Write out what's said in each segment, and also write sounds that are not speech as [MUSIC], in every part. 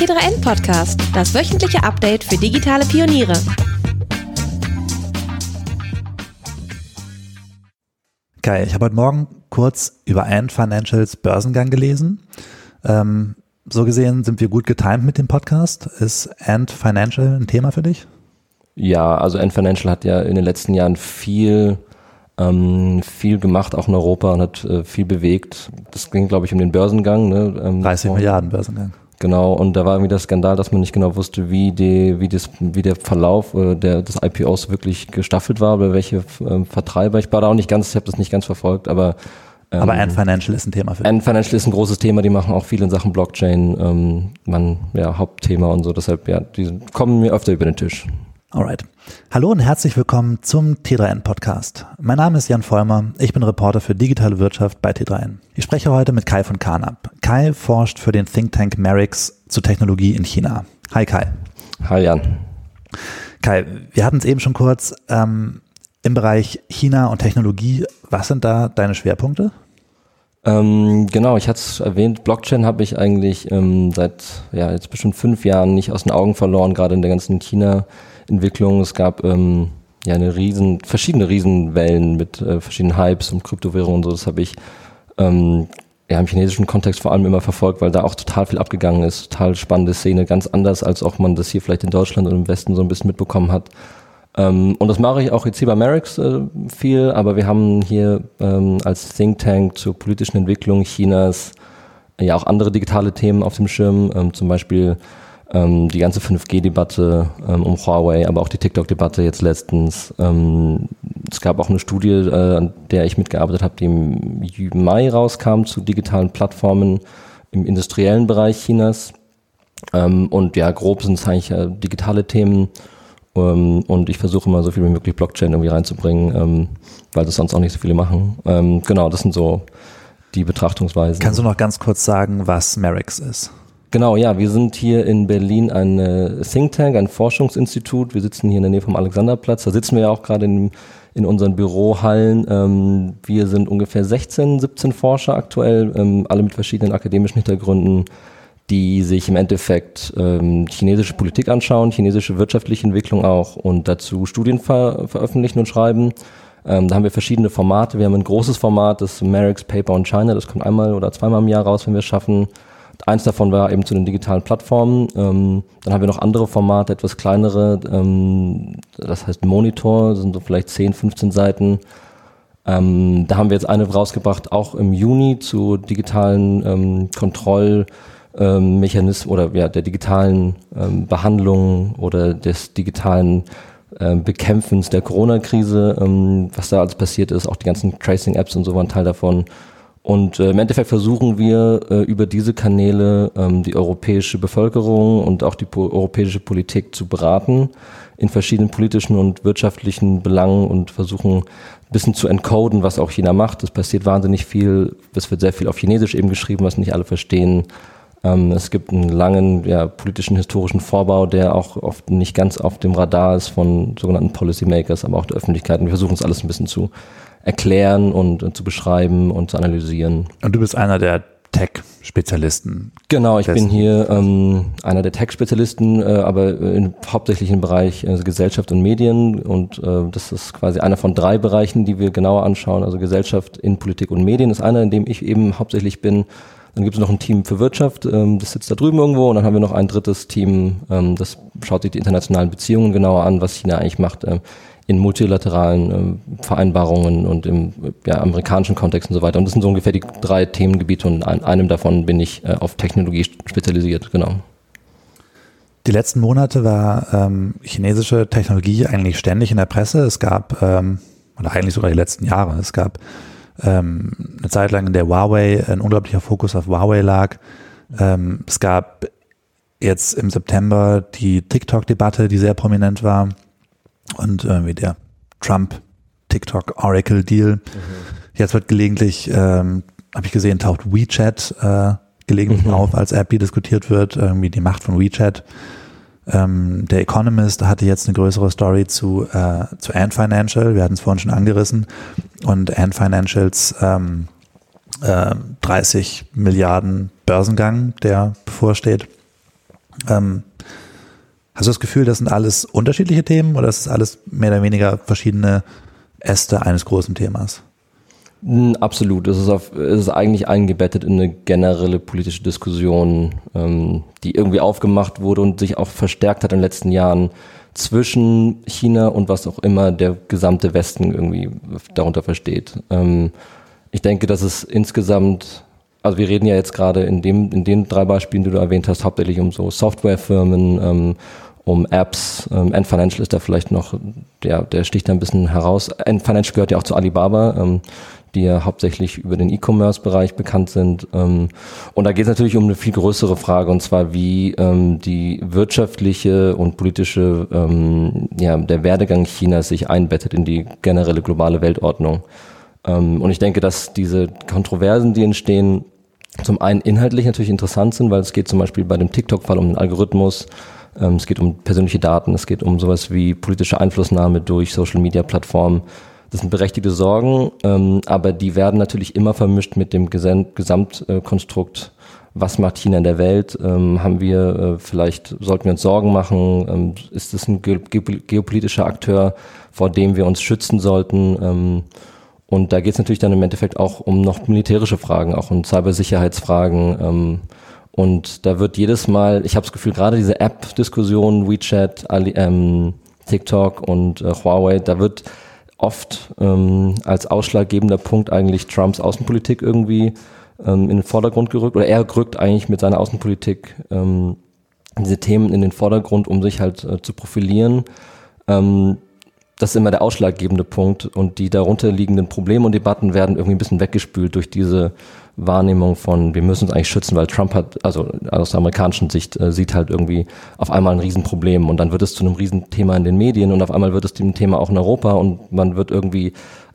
T3N Podcast, das wöchentliche Update für digitale Pioniere. Geil, ich habe heute Morgen kurz über Ant Financials Börsengang gelesen. Ähm, so gesehen sind wir gut getimt mit dem Podcast. Ist Ant Financial ein Thema für dich? Ja, also Ant Financial hat ja in den letzten Jahren viel ähm, viel gemacht, auch in Europa und hat äh, viel bewegt. Das ging, glaube ich, um den Börsengang. Ne? Ähm, 30 Milliarden Börsengang. Genau, und da war irgendwie der Skandal, dass man nicht genau wusste, wie, die, wie, das, wie der Verlauf äh, der, des IPOs wirklich gestaffelt war oder welche äh, Vertreiber. Ich war da auch nicht ganz, ich habe das nicht ganz verfolgt, aber ähm, aber Ant Financial ist ein Thema für Ant Financial ist ein großes Thema, die machen auch viel in Sachen Blockchain, ähm, man, ja, Hauptthema und so, deshalb, ja, die kommen mir öfter über den Tisch. Alright. Hallo und herzlich willkommen zum T3N Podcast. Mein Name ist Jan Vollmer, ich bin Reporter für digitale Wirtschaft bei T3N. Ich spreche heute mit Kai von Carnap. Kai forscht für den Think Tank Merix zu Technologie in China. Hi Kai. Hi Jan. Kai, wir hatten es eben schon kurz ähm, im Bereich China und Technologie. Was sind da deine Schwerpunkte? Ähm, genau, ich hatte es erwähnt, Blockchain habe ich eigentlich ähm, seit ja jetzt bestimmt fünf Jahren nicht aus den Augen verloren, gerade in der ganzen China- Entwicklung. Es gab ähm, ja eine riesen, verschiedene Riesenwellen mit äh, verschiedenen Hypes und Kryptowährungen und so. Das habe ich ähm, ja, im chinesischen Kontext vor allem immer verfolgt, weil da auch total viel abgegangen ist. Total spannende Szene, ganz anders, als auch man das hier vielleicht in Deutschland und im Westen so ein bisschen mitbekommen hat. Ähm, und das mache ich auch jetzt hier bei Merix äh, viel, aber wir haben hier ähm, als Think Tank zur politischen Entwicklung Chinas ja auch andere digitale Themen auf dem Schirm, ähm, zum Beispiel ähm, die ganze 5G-Debatte ähm, um Huawei, aber auch die TikTok-Debatte jetzt letztens. Ähm, es gab auch eine Studie, äh, an der ich mitgearbeitet habe, die im Mai rauskam zu digitalen Plattformen im industriellen Bereich Chinas. Ähm, und ja, grob sind es eigentlich äh, digitale Themen. Ähm, und ich versuche immer so viel wie möglich Blockchain irgendwie reinzubringen, ähm, weil das sonst auch nicht so viele machen. genau, das sind so die Betrachtungsweisen. Kannst du noch ganz kurz sagen, was Merix ist? Genau, ja, wir sind hier in Berlin ein äh, Think Tank, ein Forschungsinstitut. Wir sitzen hier in der Nähe vom Alexanderplatz. Da sitzen wir ja auch gerade in, in unseren Bürohallen. Ähm, wir sind ungefähr 16, 17 Forscher aktuell, ähm, alle mit verschiedenen akademischen Hintergründen, die sich im Endeffekt ähm, chinesische Politik anschauen, chinesische wirtschaftliche Entwicklung auch und dazu Studien ver veröffentlichen und schreiben. Ähm, da haben wir verschiedene Formate. Wir haben ein großes Format, das Merrick's Paper on China. Das kommt einmal oder zweimal im Jahr raus, wenn wir es schaffen. Eins davon war eben zu den digitalen Plattformen. Ähm, dann haben wir noch andere Formate, etwas kleinere. Ähm, das heißt Monitor, das sind so vielleicht 10, 15 Seiten. Ähm, da haben wir jetzt eine rausgebracht, auch im Juni zu digitalen ähm, Kontrollmechanismen oder ja, der digitalen ähm, Behandlung oder des digitalen ähm, Bekämpfens der Corona-Krise, ähm, was da alles passiert ist. Auch die ganzen Tracing-Apps und so waren Teil davon. Und äh, im Endeffekt versuchen wir äh, über diese Kanäle ähm, die europäische Bevölkerung und auch die po europäische Politik zu beraten in verschiedenen politischen und wirtschaftlichen Belangen und versuchen ein bisschen zu encoden, was auch China macht. Es passiert wahnsinnig viel. Es wird sehr viel auf Chinesisch eben geschrieben, was nicht alle verstehen. Ähm, es gibt einen langen ja, politischen, historischen Vorbau, der auch oft nicht ganz auf dem Radar ist von sogenannten Policymakers, aber auch der Öffentlichkeit. Und wir versuchen es alles ein bisschen zu erklären und, und zu beschreiben und zu analysieren. Und du bist einer der Tech-Spezialisten. Genau, ich bin hier ähm, einer der Tech-Spezialisten, äh, aber in, hauptsächlich im Bereich äh, Gesellschaft und Medien und äh, das ist quasi einer von drei Bereichen, die wir genauer anschauen. Also Gesellschaft, in Politik und Medien ist einer, in dem ich eben hauptsächlich bin. Dann gibt es noch ein Team für Wirtschaft, ähm, das sitzt da drüben irgendwo und dann haben wir noch ein drittes Team, ähm, das schaut sich die internationalen Beziehungen genauer an, was China eigentlich macht. Ähm, in multilateralen äh, Vereinbarungen und im ja, amerikanischen Kontext und so weiter. Und das sind so ungefähr die drei Themengebiete und an einem davon bin ich äh, auf Technologie spezialisiert, genau. Die letzten Monate war ähm, chinesische Technologie eigentlich ständig in der Presse. Es gab, ähm, oder eigentlich sogar die letzten Jahre, es gab ähm, eine Zeit lang, in der Huawei, ein unglaublicher Fokus auf Huawei lag. Ähm, es gab jetzt im September die TikTok-Debatte, die sehr prominent war und irgendwie der Trump TikTok Oracle Deal. Mhm. Jetzt wird gelegentlich, ähm, habe ich gesehen, taucht WeChat äh, gelegentlich mhm. auf als App, die diskutiert wird, irgendwie die Macht von WeChat. Ähm, der Economist hatte jetzt eine größere Story zu, äh, zu Ant Financial. Wir hatten es vorhin schon angerissen. Und Ant Financials ähm, äh, 30 Milliarden Börsengang, der bevorsteht. Ähm, hast du das Gefühl, das sind alles unterschiedliche Themen oder ist es alles mehr oder weniger verschiedene Äste eines großen Themas? Hm, absolut. Es ist, auf, es ist eigentlich eingebettet in eine generelle politische Diskussion, ähm, die irgendwie aufgemacht wurde und sich auch verstärkt hat in den letzten Jahren zwischen China und was auch immer der gesamte Westen irgendwie darunter versteht. Ähm, ich denke, dass es insgesamt, also wir reden ja jetzt gerade in dem, in den drei Beispielen, die du erwähnt hast, hauptsächlich um so Softwarefirmen, ähm, um Apps. Ähm, Ant Financial ist da vielleicht noch, der, der sticht da ein bisschen heraus. Ant Financial gehört ja auch zu Alibaba. Ähm, die ja hauptsächlich über den E-Commerce-Bereich bekannt sind. Ähm, und da geht es natürlich um eine viel größere Frage, und zwar wie ähm, die wirtschaftliche und politische, ähm, ja, der Werdegang Chinas sich einbettet in die generelle globale Weltordnung. und ich denke, dass diese Kontroversen, die entstehen, zum einen inhaltlich natürlich interessant sind, weil es geht zum Beispiel bei dem TikTok-Fall um den Algorithmus, es geht um persönliche Daten, es geht um sowas wie politische Einflussnahme durch Social-Media-Plattformen, das sind berechtigte Sorgen, ähm, aber die werden natürlich immer vermischt mit dem Gesam Gesamtkonstrukt. Was macht China in der Welt? Ähm, haben wir äh, vielleicht, sollten wir uns Sorgen machen? Ähm, ist es ein ge geopolitischer Akteur, vor dem wir uns schützen sollten? Ähm, und da geht es natürlich dann im Endeffekt auch um noch militärische Fragen, auch um Cybersicherheitsfragen. Und da wird jedes Mal, ich habe das Gefühl, gerade diese App-Diskussion, WeChat, Ali, ähm, TikTok und äh, Huawei, da wird oft ähm, als ausschlaggebender Punkt eigentlich Trumps Außenpolitik irgendwie ähm, in den Vordergrund gerückt oder er rückt eigentlich mit seiner Außenpolitik ähm, diese Themen in den Vordergrund, um sich halt äh, zu profilieren. Ähm, das ist immer der ausschlaggebende Punkt und die darunter liegenden Probleme und Debatten werden irgendwie ein bisschen weggespült durch diese Wahrnehmung von, wir müssen uns eigentlich schützen, weil Trump hat, also aus der amerikanischen Sicht, äh, sieht halt irgendwie auf einmal ein Riesenproblem und dann wird es zu einem Riesenthema in den Medien und auf einmal wird es dem Thema auch in Europa und man wird irgendwie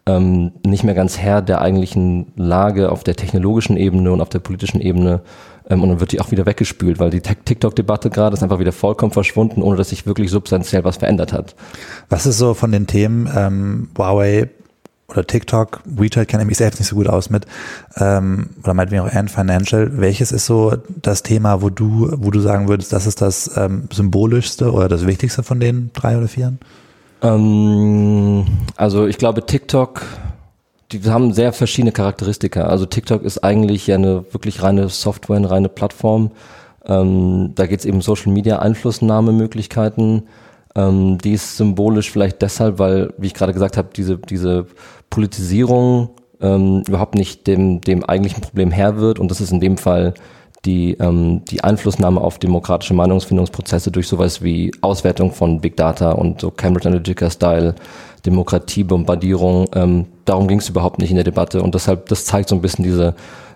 ähm, nicht mehr ganz Herr der eigentlichen Lage auf der technologischen Ebene und auf der politischen Ebene ähm, und dann wird die auch wieder weggespült, weil die TikTok-Debatte gerade ist einfach wieder vollkommen verschwunden, ohne dass sich wirklich substanziell was verändert hat. Was ist so von den Themen ähm, Huawei oder TikTok, WeChat kenne ich mich selbst nicht so gut aus mit, ähm, oder meinetwegen auch Ant Financial. Welches ist so das Thema, wo du, wo du sagen würdest, das ist das ähm, symbolischste oder das wichtigste von den drei oder vieren? Ähm, also ich glaube TikTok, die haben sehr verschiedene Charakteristika. Also TikTok ist eigentlich ja eine wirklich reine Software, eine reine Plattform. Ähm, da geht es eben Social Media Einflussnahmemöglichkeiten. Ähm, die ist symbolisch vielleicht deshalb, weil, wie ich gerade gesagt habe, diese, diese Politisierung ähm, überhaupt nicht dem, dem eigentlichen Problem Herr wird. Und das ist in dem Fall die, ähm, die Einflussnahme auf demokratische Meinungsfindungsprozesse durch sowas wie Auswertung von Big Data und so Cambridge Analytica-Style Demokratiebombardierung. Ähm, darum ging es überhaupt nicht in der Debatte. Und deshalb, das zeigt so ein bisschen diese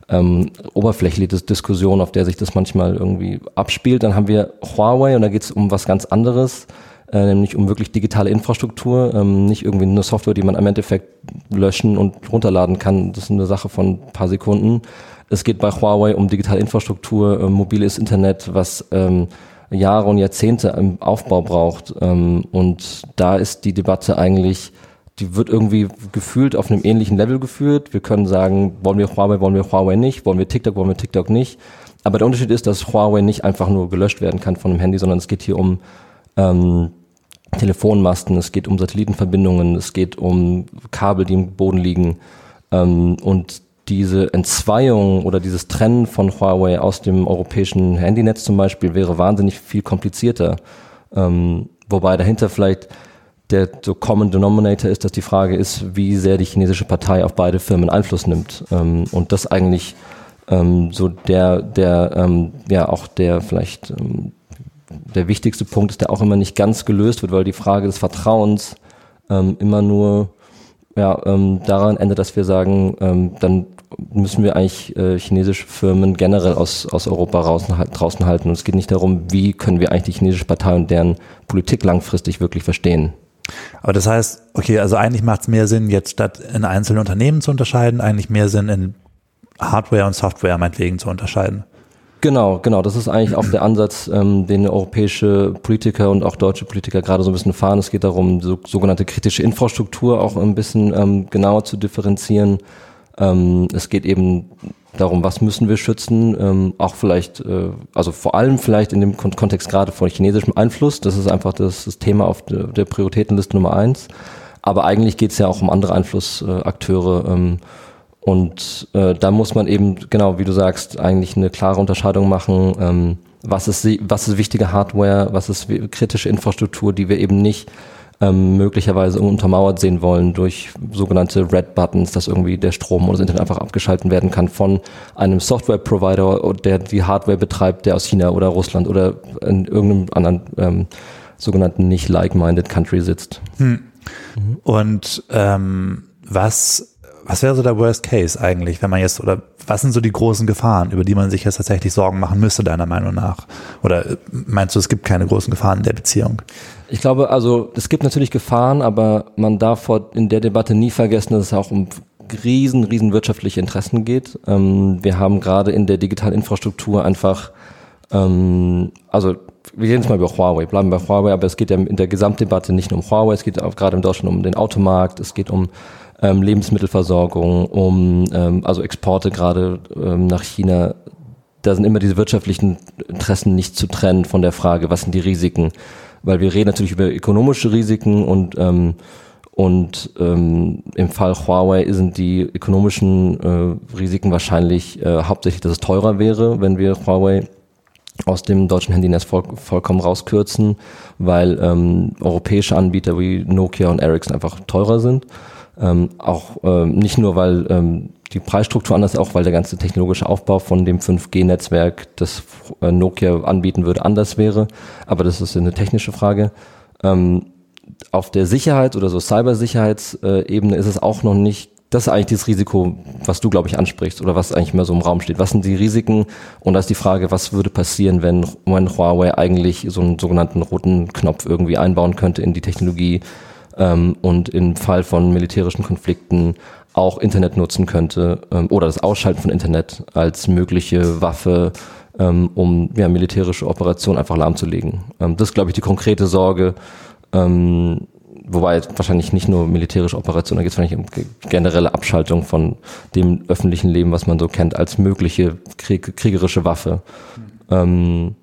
ähm, oberflächliche Diskussion, auf der sich das manchmal irgendwie abspielt. Dann haben wir Huawei und da geht es um was ganz anderes äh, nämlich um wirklich digitale Infrastruktur, ähm, nicht irgendwie eine Software, die man im Endeffekt löschen und runterladen kann. Das ist eine Sache von ein paar Sekunden. Es geht bei Huawei um digitale Infrastruktur, äh, mobiles Internet, was ähm, Jahre und Jahrzehnte im Aufbau braucht. Ähm, und da ist die Debatte eigentlich, die wird irgendwie gefühlt auf einem ähnlichen Level geführt. Wir können sagen, wollen wir Huawei, wollen wir Huawei nicht, wollen wir TikTok, wollen wir TikTok nicht. Aber der Unterschied ist, dass Huawei nicht einfach nur gelöscht werden kann von einem Handy, sondern es geht hier um ähm, Telefonmasten, es geht um Satellitenverbindungen, es geht um Kabel, die im Boden liegen. Ähm, und diese Entzweiung oder dieses Trennen von Huawei aus dem europäischen Handynetz zum Beispiel wäre wahnsinnig viel komplizierter. Ähm, wobei dahinter vielleicht der so Common Denominator ist, dass die Frage ist, wie sehr die chinesische Partei auf beide Firmen Einfluss nimmt. Ähm, und das eigentlich ähm, so der, der, ähm, ja auch der vielleicht ähm, der wichtigste Punkt ist, der auch immer nicht ganz gelöst wird, weil die Frage des Vertrauens ähm, immer nur ja, ähm, daran endet, dass wir sagen, ähm, dann müssen wir eigentlich äh, chinesische Firmen generell aus, aus Europa raus, draußen halten. Und es geht nicht darum, wie können wir eigentlich die chinesische Partei und deren Politik langfristig wirklich verstehen. Aber das heißt, okay, also eigentlich macht es mehr Sinn, jetzt statt in einzelnen Unternehmen zu unterscheiden, eigentlich mehr Sinn in Hardware und Software meinetwegen zu unterscheiden. Genau, genau. Das ist eigentlich auch der Ansatz, ähm, den europäische Politiker und auch deutsche Politiker gerade so ein bisschen fahren. Es geht darum, so, sogenannte kritische Infrastruktur auch ein bisschen ähm, genauer zu differenzieren. Ähm, es geht eben darum, was müssen wir schützen, ähm, auch vielleicht, äh, also vor allem vielleicht in dem Kon Kontext gerade von chinesischem Einfluss, das ist einfach das, das Thema auf de, der Prioritätenliste Nummer eins. Aber eigentlich geht es ja auch um andere Einflussakteure. Ähm, und äh, da muss man eben, genau wie du sagst, eigentlich eine klare Unterscheidung machen, ähm, was, ist, was ist wichtige Hardware, was ist kritische Infrastruktur, die wir eben nicht ähm, möglicherweise untermauert sehen wollen durch sogenannte Red Buttons, dass irgendwie der Strom oder das Internet einfach abgeschalten werden kann von einem Software-Provider, der die Hardware betreibt, der aus China oder Russland oder in irgendeinem anderen ähm, sogenannten nicht like-minded Country sitzt. Hm. Mhm. Und ähm, was was wäre so der Worst Case eigentlich, wenn man jetzt, oder was sind so die großen Gefahren, über die man sich jetzt tatsächlich Sorgen machen müsste, deiner Meinung nach? Oder meinst du, es gibt keine großen Gefahren in der Beziehung? Ich glaube, also es gibt natürlich Gefahren, aber man darf in der Debatte nie vergessen, dass es auch um riesen, riesen wirtschaftliche Interessen geht. Ähm, wir haben gerade in der digitalen Infrastruktur einfach, ähm, also wir reden jetzt mal über Huawei, bleiben bei Huawei, aber es geht ja in der Gesamtdebatte nicht nur um Huawei, es geht auch gerade in Deutschland um den Automarkt, es geht um ähm, Lebensmittelversorgung, um ähm, also Exporte gerade ähm, nach China. Da sind immer diese wirtschaftlichen Interessen nicht zu trennen von der Frage, was sind die Risiken? Weil wir reden natürlich über ökonomische Risiken und ähm, und ähm, im Fall Huawei sind die ökonomischen äh, Risiken wahrscheinlich äh, hauptsächlich, dass es teurer wäre, wenn wir Huawei aus dem deutschen Handynetz voll, vollkommen rauskürzen, weil ähm, europäische Anbieter wie Nokia und Ericsson einfach teurer sind. Ähm, auch ähm, nicht nur, weil ähm, die Preisstruktur anders ist, auch weil der ganze technologische Aufbau von dem 5G-Netzwerk, das äh, Nokia anbieten würde, anders wäre. Aber das ist eine technische Frage. Ähm, auf der Sicherheit oder so Cybersicherheitsebene ist es auch noch nicht, das ist eigentlich das Risiko, was du, glaube ich, ansprichst oder was eigentlich immer so im Raum steht. Was sind die Risiken? Und da ist die Frage, was würde passieren, wenn, wenn Huawei eigentlich so einen sogenannten roten Knopf irgendwie einbauen könnte in die Technologie, ähm, und im Fall von militärischen Konflikten auch Internet nutzen könnte ähm, oder das Ausschalten von Internet als mögliche Waffe, ähm, um ja, militärische Operationen einfach lahmzulegen. Ähm, das ist, glaube ich, die konkrete Sorge, ähm, wobei wahrscheinlich nicht nur militärische Operationen, da geht es wahrscheinlich um generelle Abschaltung von dem öffentlichen Leben, was man so kennt, als mögliche Krieg, kriegerische Waffe. Mhm.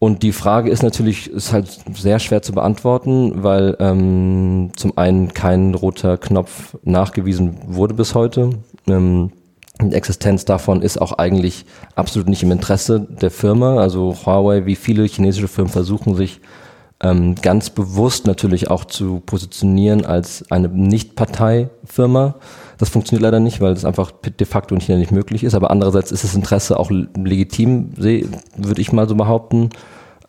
Und die Frage ist natürlich, ist halt sehr schwer zu beantworten, weil ähm, zum einen kein roter Knopf nachgewiesen wurde bis heute. Ähm, die Existenz davon ist auch eigentlich absolut nicht im Interesse der Firma. Also Huawei, wie viele chinesische Firmen versuchen sich ähm, ganz bewusst natürlich auch zu positionieren als eine Nicht-Partei-Firma. Das funktioniert leider nicht, weil das einfach de facto in China nicht möglich ist. Aber andererseits ist das Interesse auch legitim, würde ich mal so behaupten.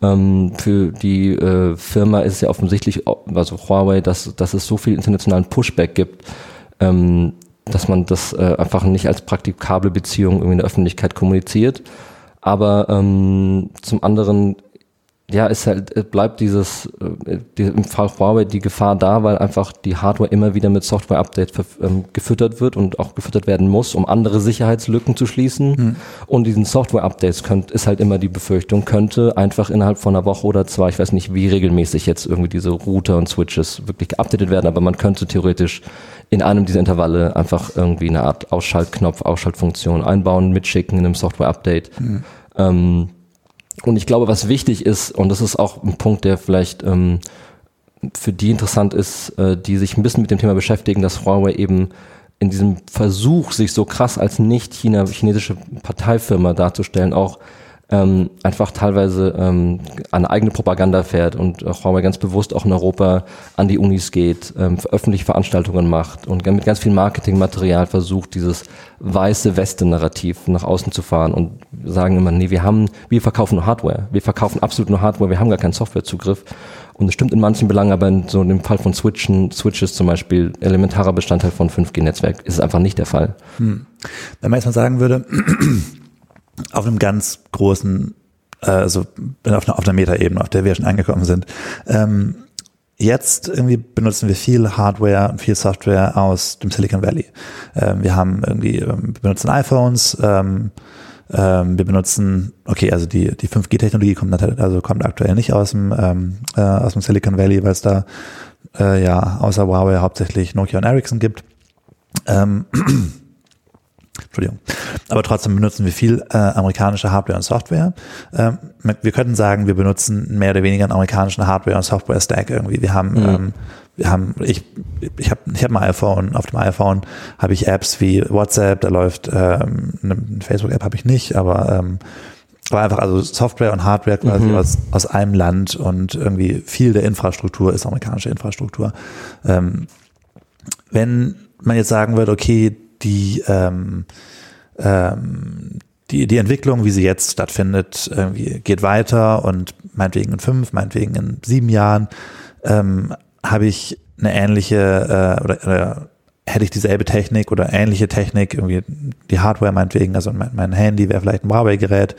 Ähm, für die äh, Firma ist es ja offensichtlich, also Huawei, dass, dass es so viel internationalen Pushback gibt, ähm, dass man das äh, einfach nicht als praktikable Beziehung irgendwie in der Öffentlichkeit kommuniziert. Aber ähm, zum anderen ja, es halt, bleibt dieses, äh, die, im Fall Huawei die Gefahr da, weil einfach die Hardware immer wieder mit Software-Updates ähm, gefüttert wird und auch gefüttert werden muss, um andere Sicherheitslücken zu schließen. Hm. Und diesen Software-Updates ist halt immer die Befürchtung, könnte einfach innerhalb von einer Woche oder zwei, ich weiß nicht, wie regelmäßig jetzt irgendwie diese Router und Switches wirklich geupdatet werden, aber man könnte theoretisch in einem dieser Intervalle einfach irgendwie eine Art Ausschaltknopf, Ausschaltfunktion einbauen, mitschicken in einem Software-Update. Hm. Ähm, und ich glaube, was wichtig ist, und das ist auch ein Punkt, der vielleicht ähm, für die interessant ist, äh, die sich ein bisschen mit dem Thema beschäftigen, dass Huawei eben in diesem Versuch, sich so krass als nicht China chinesische Parteifirma darzustellen, auch ähm, einfach teilweise ähm, eine eigene Propaganda fährt und äh, Huawei ganz bewusst auch in Europa an die Unis geht, ähm, öffentliche Veranstaltungen macht und mit ganz viel Marketingmaterial versucht, dieses weiße Weste-Narrativ nach außen zu fahren und sagen immer, nee, wir haben, wir verkaufen nur Hardware, wir verkaufen absolut nur Hardware, wir haben gar keinen Softwarezugriff. Und es stimmt in manchen Belangen, aber in so dem Fall von Switchen, Switches zum Beispiel, elementarer Bestandteil von 5G-Netzwerk, ist es einfach nicht der Fall. Hm. Wenn man jetzt mal sagen würde, auf einem ganz großen, äh, also auf einer, auf einer Metaebene, auf der wir schon angekommen sind. Ähm, jetzt irgendwie benutzen wir viel Hardware und viel Software aus dem Silicon Valley. Ähm, wir haben irgendwie, ähm, wir benutzen iPhones, ähm, ähm, wir benutzen, okay, also die, die 5G-Technologie kommt, also kommt aktuell nicht aus dem, ähm, äh, aus dem Silicon Valley, weil es da äh, ja außer Huawei hauptsächlich Nokia und Ericsson gibt. Ähm, [CLEARS THROAT] Entschuldigung. Aber trotzdem benutzen wir viel äh, amerikanische Hardware und Software. Ähm, wir könnten sagen, wir benutzen mehr oder weniger einen amerikanischen Hardware- und Software-Stack irgendwie. Wir haben, mhm. ähm, wir haben, ich, ich habe ich hab ein iPhone, auf dem iPhone habe ich Apps wie WhatsApp, da läuft ähm, eine Facebook-App habe ich nicht, aber ähm, war einfach also Software und Hardware quasi mhm. aus, aus einem Land und irgendwie viel der Infrastruktur ist amerikanische Infrastruktur. Ähm, wenn man jetzt sagen würde, okay, die, ähm, ähm, die, die Entwicklung, wie sie jetzt stattfindet, geht weiter und meinetwegen in fünf, meinetwegen in sieben Jahren ähm, habe ich eine ähnliche äh, oder, oder hätte ich dieselbe Technik oder ähnliche Technik, irgendwie die Hardware meinetwegen, also mein, mein Handy wäre vielleicht ein Huawei-Gerät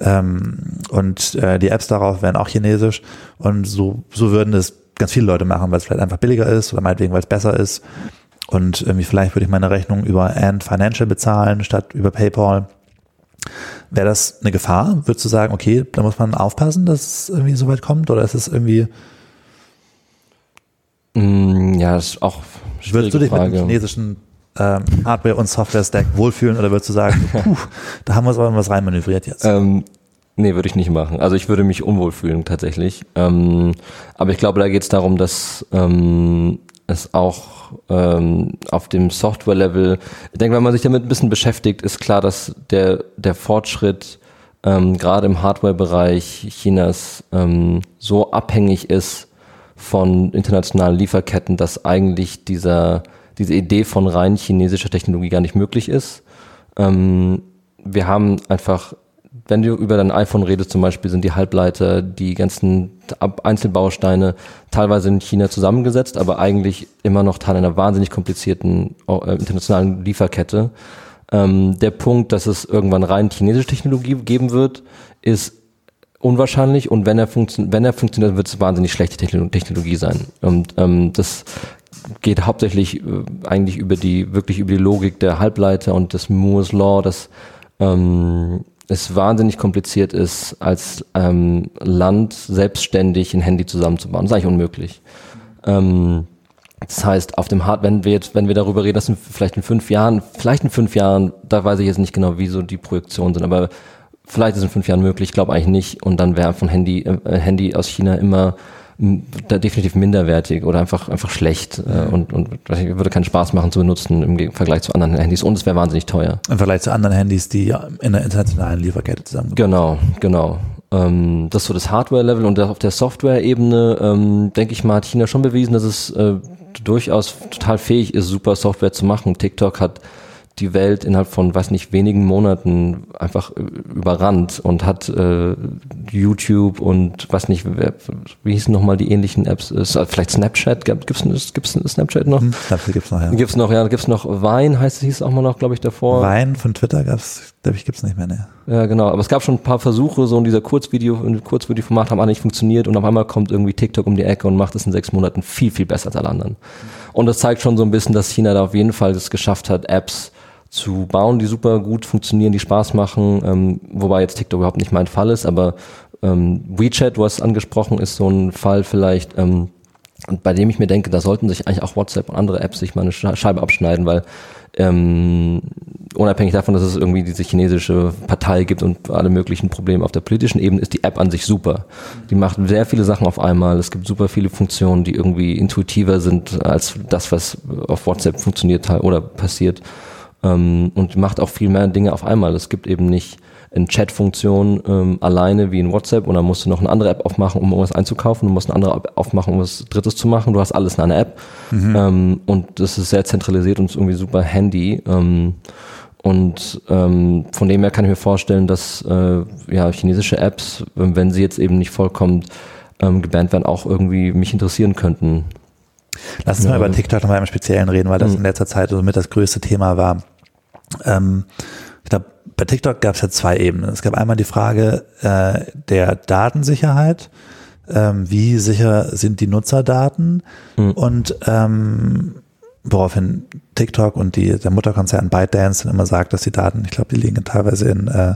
ähm, und äh, die Apps darauf wären auch chinesisch und so, so würden es ganz viele Leute machen, weil es vielleicht einfach billiger ist oder meinetwegen, weil es besser ist und irgendwie vielleicht würde ich meine Rechnung über Ant Financial bezahlen statt über PayPal. Wäre das eine Gefahr? Würdest du sagen, okay, da muss man aufpassen, dass es irgendwie so weit kommt? Oder ist es irgendwie. Mm, ja, das ist auch. Würdest du dich Frage. mit dem chinesischen ähm, Hardware- und Software-Stack wohlfühlen oder würdest du sagen, [LAUGHS] puh, da haben wir uns aber was reinmanövriert jetzt? Ähm, nee, würde ich nicht machen. Also ich würde mich unwohl fühlen tatsächlich. Ähm, aber ich glaube, da geht es darum, dass ähm, es auch ähm, auf dem Software-Level, ich denke, wenn man sich damit ein bisschen beschäftigt, ist klar, dass der, der Fortschritt ähm, gerade im Hardware-Bereich Chinas ähm, so abhängig ist von internationalen Lieferketten, dass eigentlich dieser, diese Idee von rein chinesischer Technologie gar nicht möglich ist. Ähm, wir haben einfach wenn du über dein iPhone redest, zum Beispiel, sind die Halbleiter, die ganzen Einzelbausteine teilweise in China zusammengesetzt, aber eigentlich immer noch Teil einer wahnsinnig komplizierten äh, internationalen Lieferkette. Ähm, der Punkt, dass es irgendwann rein chinesische Technologie geben wird, ist unwahrscheinlich und wenn er, funktio wenn er funktioniert, wird es wahnsinnig schlechte Technologie sein. Und ähm, das geht hauptsächlich äh, eigentlich über die wirklich über die Logik der Halbleiter und des Moore's Law, das ähm, es wahnsinnig kompliziert ist, als ähm, Land selbstständig ein Handy zusammenzubauen. Das ist eigentlich unmöglich. Ähm, das heißt, auf dem Hard, wenn wir jetzt, wenn wir darüber reden, dass in, vielleicht in fünf Jahren, vielleicht in fünf Jahren, da weiß ich jetzt nicht genau, wie so die Projektionen sind, aber vielleicht ist es in fünf Jahren möglich, ich glaube eigentlich nicht. Und dann wäre von Handy, äh, Handy aus China immer da definitiv minderwertig oder einfach einfach schlecht äh, und, und würde keinen Spaß machen zu benutzen im Vergleich zu anderen Handys und es wäre wahnsinnig teuer. Im Vergleich zu anderen Handys, die in der internationalen Lieferkette zusammen. Genau, genau. Ähm, das ist so das Hardware-Level und auf der Software-Ebene ähm, denke ich mal hat China schon bewiesen, dass es äh, durchaus total fähig ist, super Software zu machen. TikTok hat die Welt innerhalb von, weiß nicht, wenigen Monaten einfach überrannt und hat äh, YouTube und weiß nicht, wie hießen nochmal die ähnlichen Apps? Ist, vielleicht Snapchat? Gibt's, gibt's Snapchat noch? Hm, Snapchat gibt's noch, ja. Gibt's noch, ja. Gibt's noch Vine, heißt es, auch mal noch, glaube ich, davor. Vine von Twitter gab's, glaube ich, gibt's nicht mehr, ne? Ja, genau. Aber es gab schon ein paar Versuche, so in dieser Kurzvideo, in Kurzvideoformat haben alle nicht funktioniert und auf einmal kommt irgendwie TikTok um die Ecke und macht es in sechs Monaten viel, viel besser als alle anderen. Und das zeigt schon so ein bisschen, dass China da auf jeden Fall es geschafft hat, Apps zu bauen, die super gut funktionieren, die Spaß machen, ähm, wobei jetzt TikTok überhaupt nicht mein Fall ist, aber ähm, WeChat, du hast angesprochen, ist so ein Fall vielleicht, ähm, bei dem ich mir denke, da sollten sich eigentlich auch WhatsApp und andere Apps sich mal eine Scheibe abschneiden, weil ähm, unabhängig davon, dass es irgendwie diese chinesische Partei gibt und alle möglichen Probleme auf der politischen Ebene, ist die App an sich super. Die macht sehr viele Sachen auf einmal. Es gibt super viele Funktionen, die irgendwie intuitiver sind als das, was auf WhatsApp funktioniert oder passiert ähm, und macht auch viel mehr Dinge auf einmal. Es gibt eben nicht eine Chat-Funktion ähm, alleine wie in WhatsApp und dann musst du noch eine andere App aufmachen, um irgendwas einzukaufen. Du musst eine andere App aufmachen, um was Drittes zu machen. Du hast alles in einer App mhm. ähm, und das ist sehr zentralisiert und ist irgendwie super handy. Ähm, und ähm, von dem her kann ich mir vorstellen, dass äh, ja, chinesische Apps, wenn sie jetzt eben nicht vollkommen ähm, gebannt werden, auch irgendwie mich interessieren könnten. Lass uns ja. mal über TikTok nochmal im Speziellen reden, weil das mhm. in letzter Zeit so mit das größte Thema war. Ähm, ich glaube, bei TikTok gab es ja zwei Ebenen. Es gab einmal die Frage äh, der Datensicherheit. Ähm, wie sicher sind die Nutzerdaten? Mhm. Und ähm, woraufhin TikTok und die, der Mutterkonzern ByteDance dann immer sagt, dass die Daten, ich glaube, die liegen teilweise in, äh,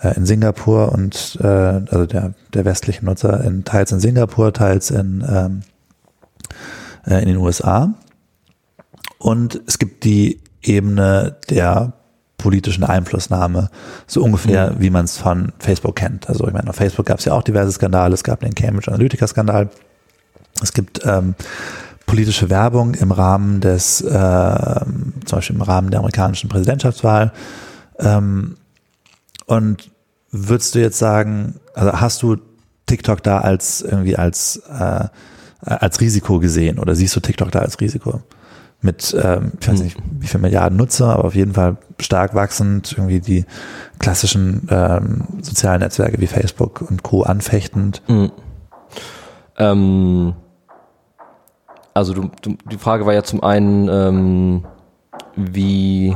äh, in Singapur und äh, also der, der westliche Nutzer in teils in Singapur, teils in ähm, äh, in den USA. Und es gibt die Ebene der politischen Einflussnahme, so ungefähr mhm. wie man es von Facebook kennt. Also ich meine, auf Facebook gab es ja auch diverse Skandale, es gab den Cambridge Analytica-Skandal, es gibt ähm, politische Werbung im Rahmen des, äh, zum Beispiel im Rahmen der amerikanischen Präsidentschaftswahl. Ähm, und würdest du jetzt sagen, also hast du TikTok da als irgendwie als äh, als Risiko gesehen oder siehst du TikTok da als Risiko? Mit, ähm, ich weiß hm. nicht, wie viele Milliarden Nutzer, aber auf jeden Fall stark wachsend, irgendwie die klassischen ähm, sozialen Netzwerke wie Facebook und Co. anfechtend. Mhm. Ähm, also du, du, die Frage war ja zum einen, ähm, wie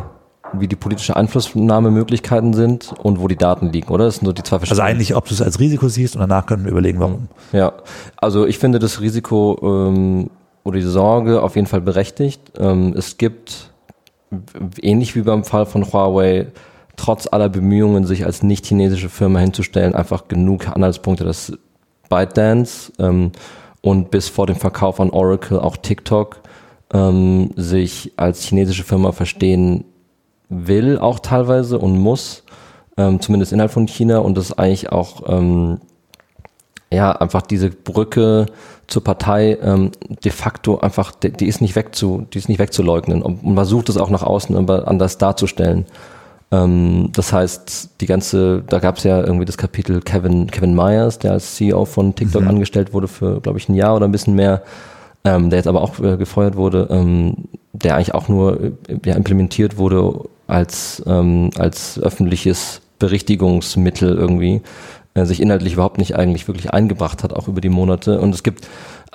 wie die politische Einflussnahmemöglichkeiten sind und wo die Daten liegen, oder? Das sind so die zwei verschiedenen. Also eigentlich, ob du es als Risiko siehst und danach können wir überlegen, warum. Ja, also ich finde das Risiko ähm, oder die Sorge auf jeden Fall berechtigt. Ähm, es gibt, ähnlich wie beim Fall von Huawei, trotz aller Bemühungen, sich als nicht chinesische Firma hinzustellen, einfach genug Anhaltspunkte, dass ByteDance ähm, und bis vor dem Verkauf an Oracle auch TikTok ähm, sich als chinesische Firma verstehen will auch teilweise und muss, ähm, zumindest innerhalb von China und das eigentlich auch ähm, ja einfach diese Brücke zur Partei ähm, de facto einfach, die, die, ist nicht wegzu, die ist nicht wegzuleugnen und man versucht es auch nach außen anders darzustellen. Ähm, das heißt, die ganze, da gab es ja irgendwie das Kapitel Kevin Kevin Myers, der als CEO von TikTok mhm. angestellt wurde für, glaube ich, ein Jahr oder ein bisschen mehr, ähm, der jetzt aber auch äh, gefeuert wurde, ähm, der eigentlich auch nur äh, ja, implementiert wurde, als, ähm, als öffentliches Berichtigungsmittel irgendwie sich inhaltlich überhaupt nicht eigentlich wirklich eingebracht hat, auch über die Monate. Und es gibt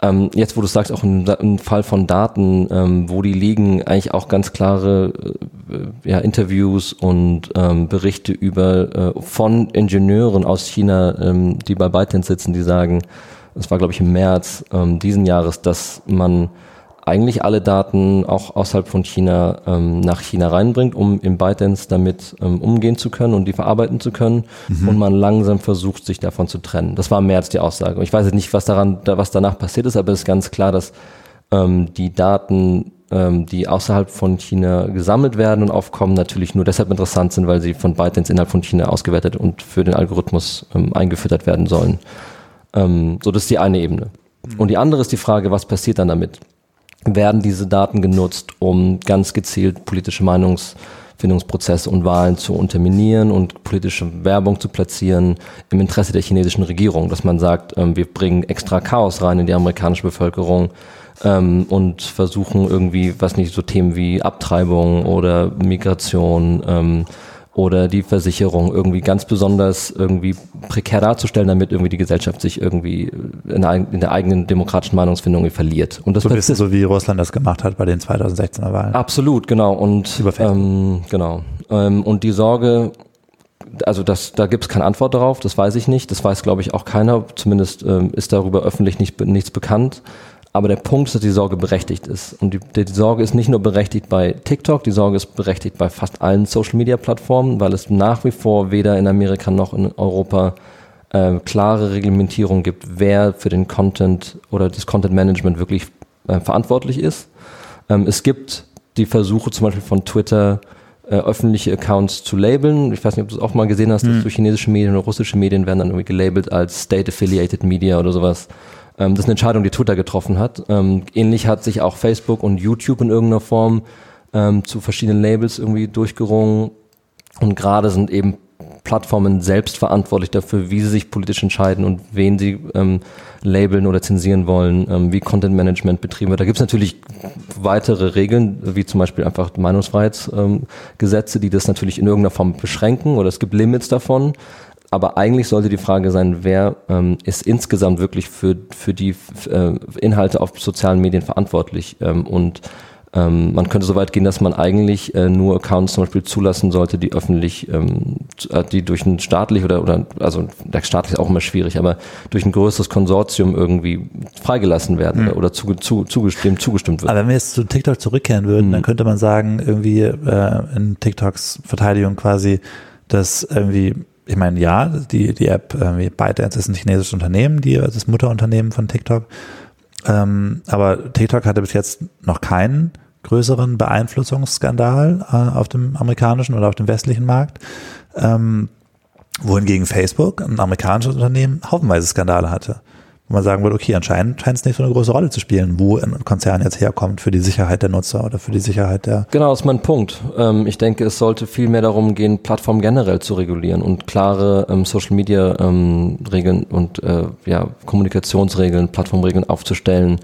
ähm, jetzt, wo du sagst, auch ein Fall von Daten, ähm, wo die liegen, eigentlich auch ganz klare äh, ja, Interviews und ähm, Berichte über äh, von Ingenieuren aus China, ähm, die bei ByteDance sitzen, die sagen, das war glaube ich im März ähm, diesen Jahres, dass man eigentlich alle Daten auch außerhalb von China ähm, nach China reinbringt, um im ByteDance damit ähm, umgehen zu können und die verarbeiten zu können mhm. und man langsam versucht, sich davon zu trennen. Das war im März die Aussage. Ich weiß jetzt nicht, was daran, was danach passiert ist, aber es ist ganz klar, dass ähm, die Daten, ähm, die außerhalb von China gesammelt werden und aufkommen, natürlich nur deshalb interessant sind, weil sie von ByteDance innerhalb von China ausgewertet und für den Algorithmus ähm, eingefüttert werden sollen. Ähm, so, das ist die eine Ebene. Mhm. Und die andere ist die Frage, was passiert dann damit? Werden diese Daten genutzt, um ganz gezielt politische Meinungsfindungsprozesse und Wahlen zu unterminieren und politische Werbung zu platzieren im Interesse der chinesischen Regierung, dass man sagt, ähm, wir bringen extra Chaos rein in die amerikanische Bevölkerung ähm, und versuchen irgendwie, was nicht, so Themen wie Abtreibung oder Migration ähm, oder die Versicherung irgendwie ganz besonders irgendwie prekär darzustellen, damit irgendwie die Gesellschaft sich irgendwie in der, in der eigenen demokratischen Meinungsfindung verliert. Und das so, ist so wie Russland das gemacht hat bei den 2016er Wahlen. Absolut, genau. Und ähm, genau. Ähm, und die Sorge, also das, da gibt es keine Antwort darauf, das weiß ich nicht. Das weiß, glaube ich, auch keiner. Zumindest ähm, ist darüber öffentlich nicht, nichts bekannt. Aber der Punkt ist, dass die Sorge berechtigt ist. Und die, die, Sorge ist nicht nur berechtigt bei TikTok, die Sorge ist berechtigt bei fast allen Social-Media-Plattformen, weil es nach wie vor weder in Amerika noch in Europa äh, klare Reglementierung gibt, wer für den Content oder das Content-Management wirklich äh, verantwortlich ist. Ähm, es gibt die Versuche zum Beispiel von Twitter, äh, öffentliche Accounts zu labeln. Ich weiß nicht, ob du es auch mal gesehen hast, hm. dass so chinesische Medien oder russische Medien werden dann irgendwie gelabelt als State-Affiliated Media oder sowas. Ähm, das ist eine Entscheidung, die Twitter getroffen hat. Ähm, ähnlich hat sich auch Facebook und YouTube in irgendeiner Form ähm, zu verschiedenen Labels irgendwie durchgerungen. Und gerade sind eben Plattformen selbst verantwortlich dafür, wie sie sich politisch entscheiden und wen sie ähm, labeln oder zensieren wollen, ähm, wie Content Management betrieben wird. Da gibt es natürlich weitere Regeln, wie zum Beispiel einfach Meinungsfreiheitsgesetze, ähm, die das natürlich in irgendeiner Form beschränken oder es gibt Limits davon. Aber eigentlich sollte die Frage sein, wer ähm, ist insgesamt wirklich für, für die äh, Inhalte auf sozialen Medien verantwortlich? Ähm, und ähm, man könnte so weit gehen, dass man eigentlich äh, nur Accounts zum Beispiel zulassen sollte, die öffentlich, ähm, äh, die durch ein staatlich oder, oder also der staatlich ist auch immer schwierig, aber durch ein größeres Konsortium irgendwie freigelassen werden mhm. oder, oder zu, zu, zugestimmt, zugestimmt wird. Aber wenn wir jetzt zu TikTok zurückkehren würden, mhm. dann könnte man sagen, irgendwie äh, in TikToks Verteidigung quasi, dass irgendwie ich meine, ja, die, die App äh, ByteDance ist ein chinesisches Unternehmen, die, das Mutterunternehmen von TikTok. Ähm, aber TikTok hatte bis jetzt noch keinen größeren Beeinflussungsskandal äh, auf dem amerikanischen oder auf dem westlichen Markt. Ähm, wohingegen Facebook, ein amerikanisches Unternehmen, haufenweise Skandale hatte wo man sagen würde, okay, anscheinend scheint es nicht so eine große Rolle zu spielen, wo ein Konzern jetzt herkommt für die Sicherheit der Nutzer oder für die Sicherheit der. Genau, ist mein Punkt. Ähm, ich denke, es sollte viel mehr darum gehen, Plattformen generell zu regulieren und klare ähm, Social Media ähm, Regeln und äh, ja, Kommunikationsregeln, Plattformregeln aufzustellen,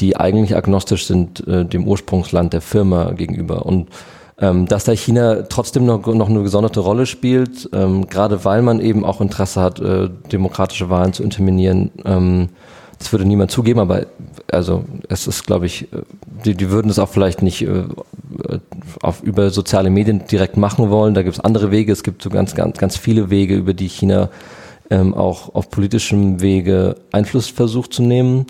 die eigentlich agnostisch sind äh, dem Ursprungsland der Firma gegenüber. Und ähm, dass da China trotzdem noch, noch eine gesonderte Rolle spielt, ähm, gerade weil man eben auch Interesse hat, äh, demokratische Wahlen zu interminieren. Ähm, das würde niemand zugeben, aber also es ist, glaube ich, äh, die, die würden es auch vielleicht nicht äh, auf, über soziale Medien direkt machen wollen. Da gibt es andere Wege. Es gibt so ganz, ganz, ganz viele Wege, über die China ähm, auch auf politischem Wege Einfluss versucht zu nehmen.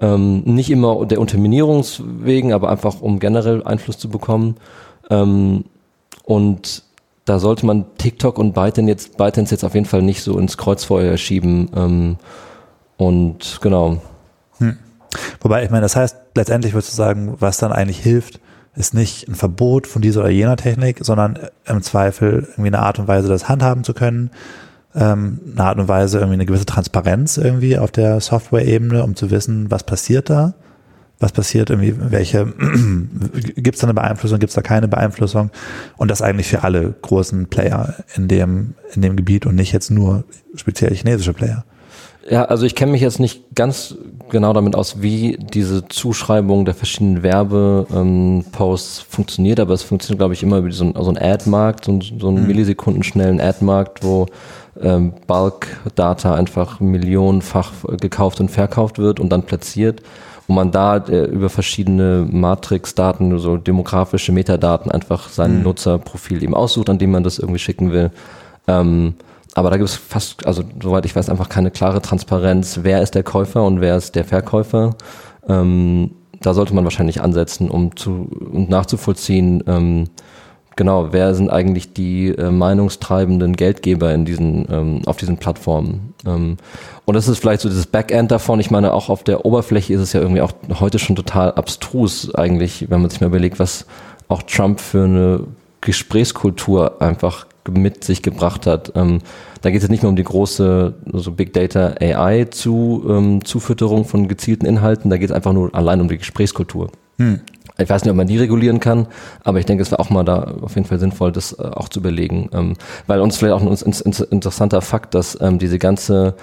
Ähm, nicht immer der Unterminierungswegen, aber einfach um generell Einfluss zu bekommen. Ähm, und da sollte man TikTok und ByteDance jetzt, ByteDance jetzt auf jeden Fall nicht so ins Kreuzfeuer schieben. Ähm, und genau. Hm. Wobei, ich meine, das heißt, letztendlich würdest du sagen, was dann eigentlich hilft, ist nicht ein Verbot von dieser oder jener Technik, sondern im Zweifel irgendwie eine Art und Weise, das handhaben zu können, ähm, eine Art und Weise, irgendwie eine gewisse Transparenz irgendwie auf der Software-Ebene, um zu wissen, was passiert da was passiert, irgendwie, welche, [CLEARS THROAT] gibt es da eine Beeinflussung, gibt es da keine Beeinflussung und das eigentlich für alle großen Player in dem, in dem Gebiet und nicht jetzt nur speziell chinesische Player. Ja, also ich kenne mich jetzt nicht ganz genau damit aus, wie diese Zuschreibung der verschiedenen Werbeposts ähm, funktioniert, aber es funktioniert, glaube ich, immer über so, ein, so einen Ad-Markt, so, so einen mhm. millisekundenschnellen Ad-Markt, wo ähm, Bulk-Data einfach millionenfach gekauft und verkauft wird und dann platziert wo man da äh, über verschiedene Matrix-Daten, so demografische Metadaten einfach sein mhm. Nutzerprofil eben aussucht, an dem man das irgendwie schicken will. Ähm, aber da gibt es fast, also soweit ich weiß, einfach keine klare Transparenz, wer ist der Käufer und wer ist der Verkäufer. Ähm, da sollte man wahrscheinlich ansetzen, um zu um nachzuvollziehen, ähm, genau, wer sind eigentlich die äh, meinungstreibenden Geldgeber in diesen, ähm, auf diesen Plattformen? Ähm, und das ist vielleicht so dieses Backend davon. Ich meine, auch auf der Oberfläche ist es ja irgendwie auch heute schon total abstrus eigentlich, wenn man sich mal überlegt, was auch Trump für eine Gesprächskultur einfach mit sich gebracht hat. Ähm, da geht es nicht nur um die große so Big Data AI zu ähm, Zufütterung von gezielten Inhalten, da geht es einfach nur allein um die Gesprächskultur. Hm. Ich weiß nicht, ob man die regulieren kann, aber ich denke, es wäre auch mal da auf jeden Fall sinnvoll, das äh, auch zu überlegen. Ähm, weil uns vielleicht auch ein interessanter Fakt, dass ähm, diese ganze,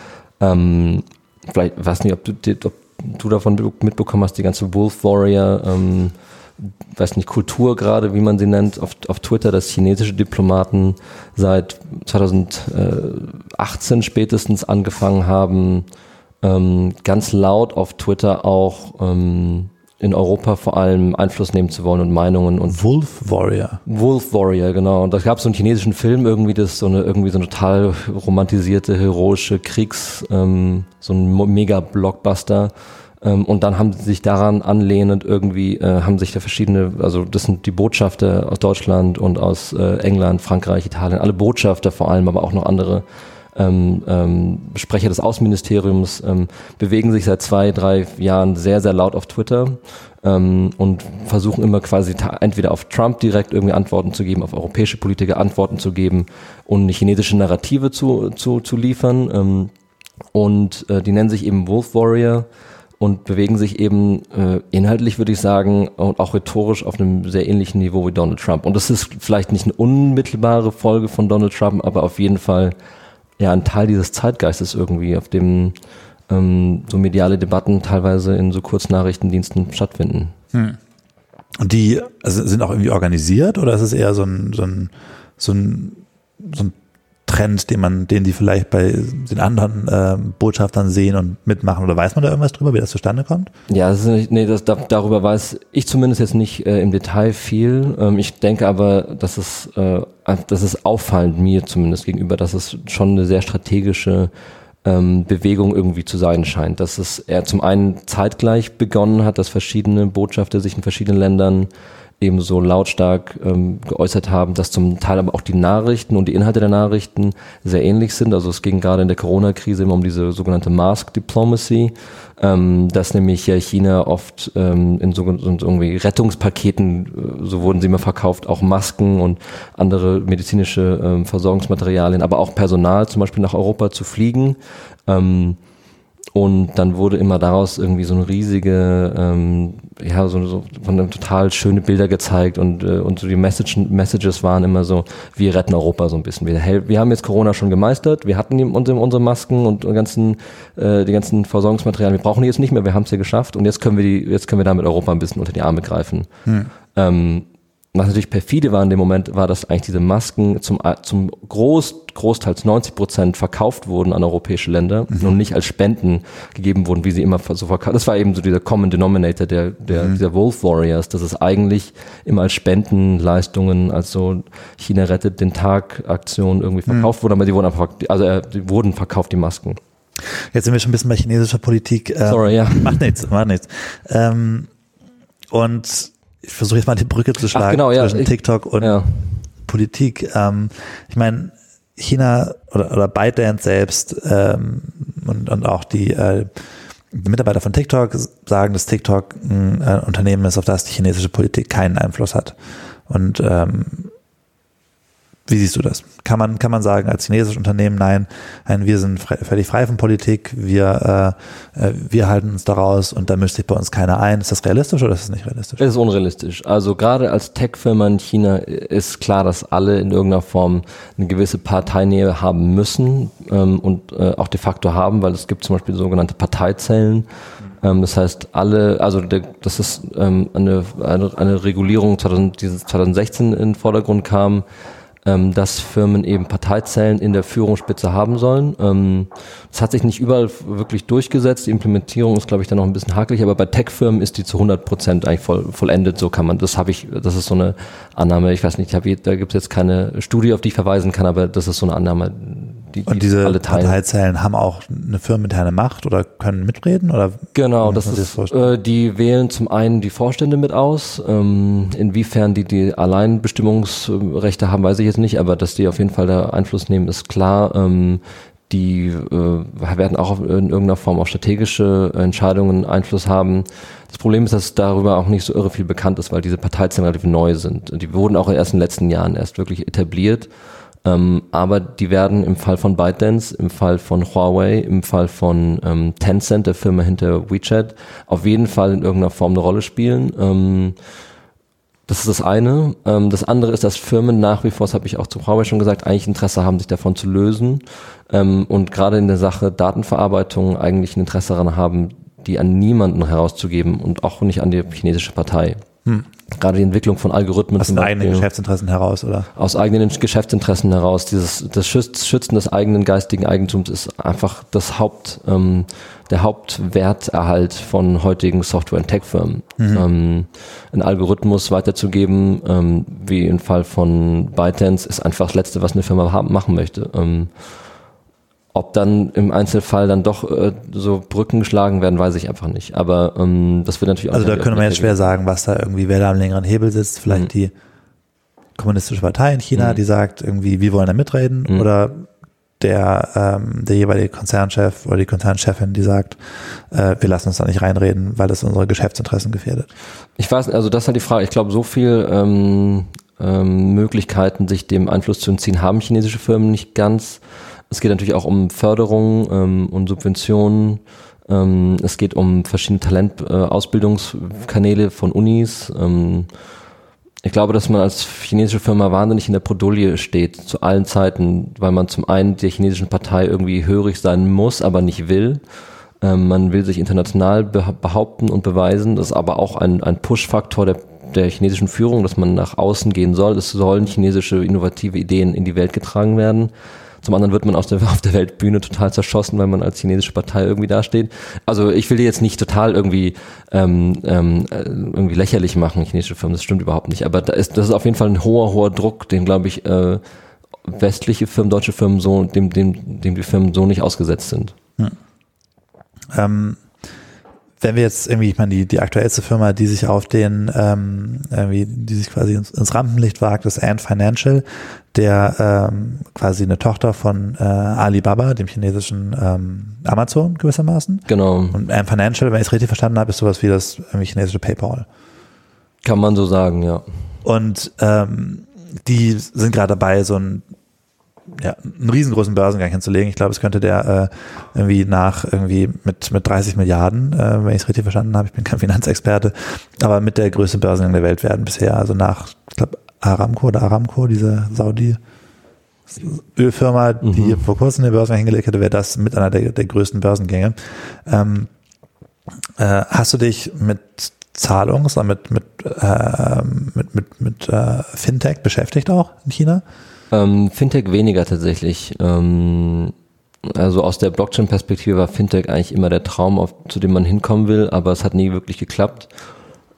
ähm, vielleicht weiß nicht, ob du, ob du davon mitbekommen hast, die ganze Wolf Warrior, ähm, weiß nicht, Kultur gerade, wie man sie nennt, auf, auf Twitter, dass chinesische Diplomaten seit 2018 spätestens angefangen haben, ähm, ganz laut auf Twitter auch ähm, in Europa vor allem Einfluss nehmen zu wollen und Meinungen und Wolf Warrior. Wolf Warrior, genau. Und da gab es so einen chinesischen Film irgendwie, das so eine irgendwie so eine total romantisierte heroische Kriegs, ähm, so ein Mega Blockbuster. Ähm, und dann haben sie sich daran anlehnend irgendwie äh, haben sich da verschiedene, also das sind die Botschafter aus Deutschland und aus äh, England, Frankreich, Italien, alle Botschafter vor allem, aber auch noch andere ähm, ähm, Sprecher des Außenministeriums ähm, bewegen sich seit zwei, drei Jahren sehr, sehr laut auf Twitter ähm, und versuchen immer quasi entweder auf Trump direkt irgendwie Antworten zu geben, auf europäische Politiker Antworten zu geben und eine chinesische Narrative zu, zu, zu liefern. Ähm, und äh, die nennen sich eben Wolf Warrior und bewegen sich eben äh, inhaltlich, würde ich sagen, und auch rhetorisch auf einem sehr ähnlichen Niveau wie Donald Trump. Und das ist vielleicht nicht eine unmittelbare Folge von Donald Trump, aber auf jeden Fall ja ein Teil dieses Zeitgeistes irgendwie, auf dem ähm, so mediale Debatten teilweise in so Kurznachrichtendiensten stattfinden. Hm. Und die also sind auch irgendwie organisiert oder ist es eher so ein, so ein, so ein, so ein Trend, den man, den die vielleicht bei den anderen äh, Botschaftern sehen und mitmachen? Oder weiß man da irgendwas drüber, wie das zustande kommt? Ja, das ist, nee, das, da, darüber weiß ich zumindest jetzt nicht äh, im Detail viel. Ähm, ich denke aber, dass es, äh, das ist auffallend mir zumindest gegenüber, dass es schon eine sehr strategische ähm, Bewegung irgendwie zu sein scheint. Dass es eher zum einen zeitgleich begonnen hat, dass verschiedene Botschafter sich in verschiedenen Ländern ebenso lautstark ähm, geäußert haben, dass zum Teil aber auch die Nachrichten und die Inhalte der Nachrichten sehr ähnlich sind. Also es ging gerade in der Corona-Krise immer um diese sogenannte Mask Diplomacy, ähm, dass nämlich ja China oft ähm, in so in irgendwie Rettungspaketen, äh, so wurden sie immer verkauft, auch Masken und andere medizinische ähm, Versorgungsmaterialien, aber auch Personal zum Beispiel nach Europa zu fliegen. Ähm, und dann wurde immer daraus irgendwie so eine riesige, ähm, ja, so, so von einem total schöne Bilder gezeigt und, äh, und so die Message, Messages waren immer so, wir retten Europa so ein bisschen. Wir, wir haben jetzt Corona schon gemeistert, wir hatten unsere, unsere Masken und ganzen, äh, die ganzen Versorgungsmaterialien, wir brauchen die jetzt nicht mehr, wir haben es ja geschafft und jetzt können wir die, jetzt können wir damit Europa ein bisschen unter die Arme greifen. Hm. Ähm, was natürlich perfide war in dem Moment, war, dass eigentlich diese Masken zum, zum Groß, großteils 90 Prozent verkauft wurden an europäische Länder mhm. und nicht als Spenden gegeben wurden, wie sie immer so verkauft. Das war eben so dieser Common Denominator der, der, mhm. dieser Wolf Warriors, dass es eigentlich immer als Spendenleistungen, als so China rettet den Tag Aktion irgendwie mhm. verkauft mhm. wurden, aber die wurden einfach, also äh, die wurden verkauft, die Masken. Jetzt sind wir schon ein bisschen bei chinesischer Politik. Ähm, Sorry, ja. [LAUGHS] Macht nichts, macht nichts. Ähm, und ich versuche jetzt mal die Brücke zu schlagen Ach, genau, ja, zwischen ich, TikTok und ja. Politik. Ähm, ich meine, China oder, oder ByteDance selbst ähm, und, und auch die, äh, die Mitarbeiter von TikTok sagen, dass TikTok ein äh, Unternehmen ist, auf das die chinesische Politik keinen Einfluss hat. Und ähm, wie siehst du das? Kann man, kann man sagen, als chinesisches Unternehmen, nein, nein wir sind frei, völlig frei von Politik, wir, äh, äh, wir halten uns daraus und da mischt sich bei uns keiner ein. Ist das realistisch oder ist das nicht realistisch? Es ist unrealistisch. Also gerade als Tech-Firma in China ist klar, dass alle in irgendeiner Form eine gewisse Parteinähe haben müssen ähm, und äh, auch de facto haben, weil es gibt zum Beispiel sogenannte Parteizellen. Ähm, das heißt, alle, also das ist ähm, eine, eine, eine Regulierung, die 2016 in den Vordergrund kam, ähm, dass Firmen eben Parteizellen in der Führungsspitze haben sollen. Ähm, das hat sich nicht überall wirklich durchgesetzt. Die Implementierung ist, glaube ich, dann noch ein bisschen hakelig, aber bei Tech-Firmen ist die zu 100 Prozent eigentlich voll, vollendet. So kann man, das habe ich, das ist so eine Annahme. Ich weiß nicht, ich hab, da gibt es jetzt keine Studie, auf die ich verweisen kann, aber das ist so eine Annahme, die, und diese alle Parteizellen haben auch eine firmeninterne Macht oder können mitreden oder? Genau, das ist, äh, die wählen zum einen die Vorstände mit aus. Ähm, inwiefern die die Alleinbestimmungsrechte haben, weiß ich jetzt nicht, aber dass die auf jeden Fall da Einfluss nehmen, ist klar. Ähm, die äh, werden auch in irgendeiner Form auf strategische Entscheidungen Einfluss haben. Das Problem ist, dass darüber auch nicht so irre viel bekannt ist, weil diese Parteizellen relativ neu sind. Die wurden auch erst in den letzten Jahren erst wirklich etabliert. Ähm, aber die werden im Fall von ByteDance, im Fall von Huawei, im Fall von ähm, Tencent, der Firma hinter WeChat, auf jeden Fall in irgendeiner Form eine Rolle spielen. Ähm, das ist das eine. Ähm, das andere ist, dass Firmen nach wie vor, das habe ich auch zu Huawei schon gesagt, eigentlich Interesse haben, sich davon zu lösen. Ähm, und gerade in der Sache Datenverarbeitung eigentlich ein Interesse daran haben, die an niemanden herauszugeben und auch nicht an die chinesische Partei. Hm. Gerade die Entwicklung von Algorithmen. Aus eigenen Geschäftsinteressen heraus, oder? Aus eigenen Geschäftsinteressen heraus. Dieses, das Schützen des eigenen geistigen Eigentums ist einfach das Haupt, ähm, der Hauptwerterhalt von heutigen Software- und Tech-Firmen. Mhm. Ähm, einen Algorithmus weiterzugeben, ähm, wie im Fall von ByteDance, ist einfach das Letzte, was eine Firma haben, machen möchte. Ähm, ob dann im Einzelfall dann doch äh, so Brücken geschlagen werden, weiß ich einfach nicht. Aber ähm, das wird natürlich auch. Also da können wir jetzt schwer sagen, was da irgendwie, wer da am längeren Hebel sitzt. Vielleicht mhm. die kommunistische Partei in China, mhm. die sagt irgendwie, wir wollen da mitreden. Mhm. Oder der, ähm, der jeweilige Konzernchef oder die Konzernchefin, die sagt, äh, wir lassen uns da nicht reinreden, weil das unsere Geschäftsinteressen gefährdet. Ich weiß, also das ist halt die Frage. Ich glaube, so viel ähm, ähm, Möglichkeiten, sich dem Einfluss zu entziehen, haben chinesische Firmen nicht ganz. Es geht natürlich auch um Förderung ähm, und Subventionen. Ähm, es geht um verschiedene Talentausbildungskanäle äh, von Unis. Ähm, ich glaube, dass man als chinesische Firma wahnsinnig in der Podulie steht, zu allen Zeiten, weil man zum einen der chinesischen Partei irgendwie hörig sein muss, aber nicht will. Ähm, man will sich international behaupten und beweisen. Das ist aber auch ein, ein Push-Faktor der, der chinesischen Führung, dass man nach außen gehen soll. Es sollen chinesische innovative Ideen in die Welt getragen werden. Zum anderen wird man auf der, [LAUGHS] auf der Weltbühne total zerschossen, weil man als chinesische Partei irgendwie dasteht. Also ich will die jetzt nicht total irgendwie, ähm, ähm, äh, irgendwie lächerlich machen, chinesische Firmen, das stimmt überhaupt nicht. Aber da ist, das ist auf jeden Fall ein hoher, hoher Druck, den, glaube ich, äh, westliche Firmen, deutsche Firmen so, dem, dem, dem die Firmen so nicht ausgesetzt sind. Hm. Ähm, wenn wir jetzt irgendwie, ich meine, die, die aktuellste Firma, die sich auf den, ähm, irgendwie, die sich quasi ins, ins Rampenlicht wagt, ist Ant Financial, der ähm, quasi eine Tochter von äh, Alibaba, dem chinesischen ähm, Amazon gewissermaßen. Genau. Und Ant Financial, wenn ich es richtig verstanden habe, ist sowas wie das irgendwie chinesische PayPal. Kann man so sagen, ja. Und ähm, die sind gerade dabei, so ein ja, einen riesengroßen Börsengang hinzulegen. Ich glaube, es könnte der äh, irgendwie nach irgendwie mit mit 30 Milliarden, äh, wenn ich es richtig verstanden habe. Ich bin kein Finanzexperte, aber mit der größte Börsengang der Welt werden bisher. Also nach, ich glaube, Aramco oder Aramco, diese Saudi Ölfirma, die mhm. vor kurzem den Börsengang hingelegt hätte, wäre das mit einer der, der größten Börsengänge. Ähm, äh, hast du dich mit Zahlungs- mit mit äh, mit mit, mit äh, Fintech beschäftigt auch in China? Ähm, Fintech weniger tatsächlich. Ähm, also aus der Blockchain-Perspektive war Fintech eigentlich immer der Traum, auf, zu dem man hinkommen will, aber es hat nie wirklich geklappt.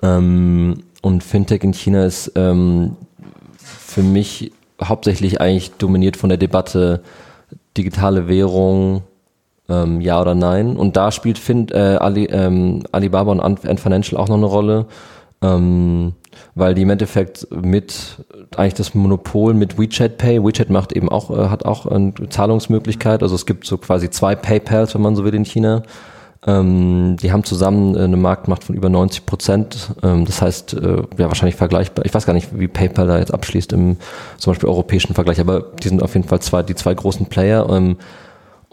Ähm, und Fintech in China ist ähm, für mich hauptsächlich eigentlich dominiert von der Debatte digitale Währung, ähm, ja oder nein. Und da spielt fin äh, Ali, ähm, Alibaba und Ant Financial auch noch eine Rolle. Ähm, weil die im Endeffekt mit eigentlich das Monopol mit WeChat Pay, WeChat macht eben auch, äh, hat auch eine Zahlungsmöglichkeit, also es gibt so quasi zwei PayPals, wenn man so will, in China. Ähm, die haben zusammen äh, eine Marktmacht von über 90 Prozent. Ähm, das heißt, äh, ja, wahrscheinlich vergleichbar. Ich weiß gar nicht, wie PayPal da jetzt abschließt im zum Beispiel europäischen Vergleich, aber die sind auf jeden Fall zwei, die zwei großen Player. Ähm,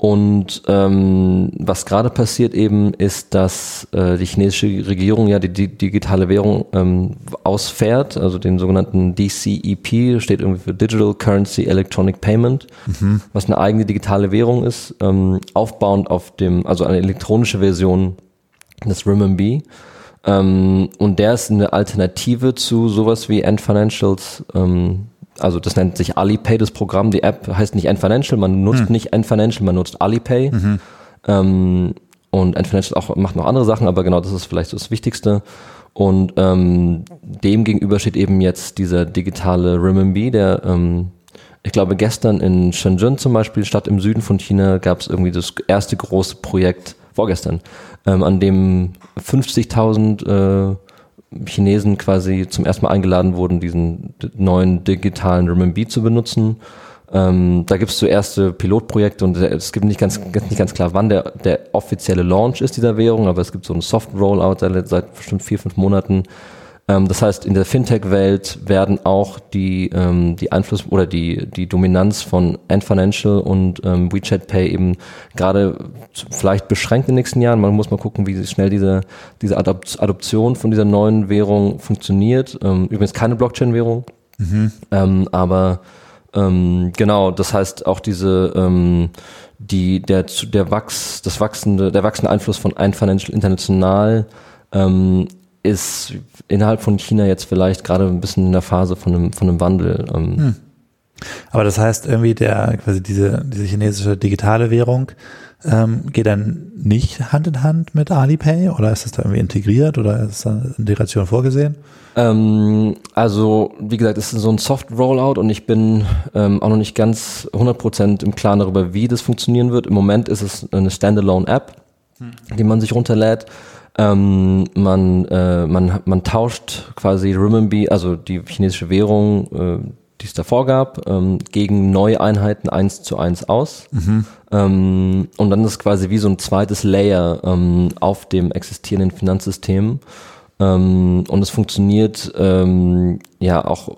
und ähm, was gerade passiert eben ist, dass äh, die chinesische Regierung ja die, die digitale Währung ähm, ausfährt, also den sogenannten DCEP, steht irgendwie für Digital Currency Electronic Payment, mhm. was eine eigene digitale Währung ist, ähm, aufbauend auf dem, also eine elektronische Version des Renminbi. Ähm, und der ist eine Alternative zu sowas wie Ant Financials ähm, also das nennt sich Alipay, das Programm. Die App heißt nicht N-Financial, man nutzt hm. nicht N-Financial, man nutzt Alipay. Mhm. Ähm, und N-Financial auch, macht noch andere Sachen, aber genau das ist vielleicht das Wichtigste. Und ähm, dem gegenüber steht eben jetzt dieser digitale Renminbi, der ähm, ich glaube gestern in Shenzhen zum Beispiel, Stadt im Süden von China, gab es irgendwie das erste große Projekt, vorgestern, ähm, an dem 50.000 äh, Chinesen quasi zum ersten Mal eingeladen wurden, diesen neuen digitalen Renminbi zu benutzen. Ähm, da gibt es so erste Pilotprojekte und es gibt nicht ganz, nicht ganz klar, wann der, der offizielle Launch ist dieser Währung, aber es gibt so einen Soft Rollout seit, bestimmt vier, fünf Monaten, das heißt, in der Fintech-Welt werden auch die, ähm, die Einfluss oder die, die Dominanz von Ant Financial und ähm, WeChat Pay eben gerade vielleicht beschränkt in den nächsten Jahren. Man muss mal gucken, wie schnell diese, diese Adoption von dieser neuen Währung funktioniert. Ähm, übrigens keine Blockchain-Währung, mhm. ähm, aber ähm, genau, das heißt auch diese ähm, die der der Wachs das wachsende der wachsende Einfluss von Ant Financial international ähm, ist innerhalb von China jetzt vielleicht gerade ein bisschen in der Phase von einem, von einem Wandel. Ähm. Hm. Aber das heißt irgendwie der quasi diese diese chinesische digitale Währung ähm, geht dann nicht Hand in Hand mit Alipay oder ist das da irgendwie integriert oder ist da Integration vorgesehen? Ähm, also wie gesagt, es ist so ein Soft Rollout und ich bin ähm, auch noch nicht ganz 100% im Klaren darüber, wie das funktionieren wird. Im Moment ist es eine Standalone App, hm. die man sich runterlädt ähm, man, äh, man, man tauscht quasi Renminbi, also die chinesische Währung, äh, die es davor gab, ähm, gegen neue Einheiten eins zu eins aus. Mhm. Ähm, und dann ist es quasi wie so ein zweites Layer ähm, auf dem existierenden Finanzsystem. Ähm, und es funktioniert ähm, ja auch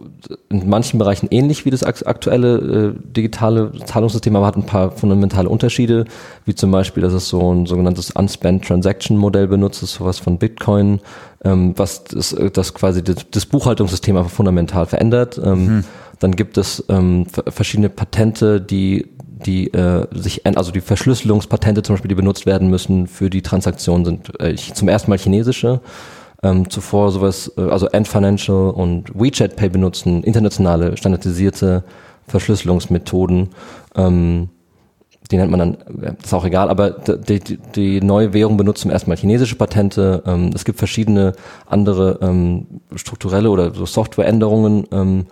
in manchen Bereichen ähnlich wie das aktuelle äh, digitale Zahlungssystem, aber hat ein paar fundamentale Unterschiede, wie zum Beispiel, dass es so ein sogenanntes Unspent Transaction Modell benutzt, ist sowas von Bitcoin, ähm, was das, das quasi das, das, Buchhaltungssystem einfach fundamental verändert. Mhm. Dann gibt es ähm, verschiedene Patente, die die äh, sich, also die Verschlüsselungspatente zum Beispiel, die benutzt werden müssen für die Transaktionen, sind äh, zum ersten Mal chinesische ähm, zuvor sowas, äh, also Ant Financial und WeChat Pay benutzen, internationale standardisierte Verschlüsselungsmethoden. Ähm, die nennt man dann, ist auch egal, aber die, die, die neue Währung benutzt zum ersten Mal chinesische Patente. Ähm, es gibt verschiedene andere ähm, strukturelle oder so Softwareänderungen ähm,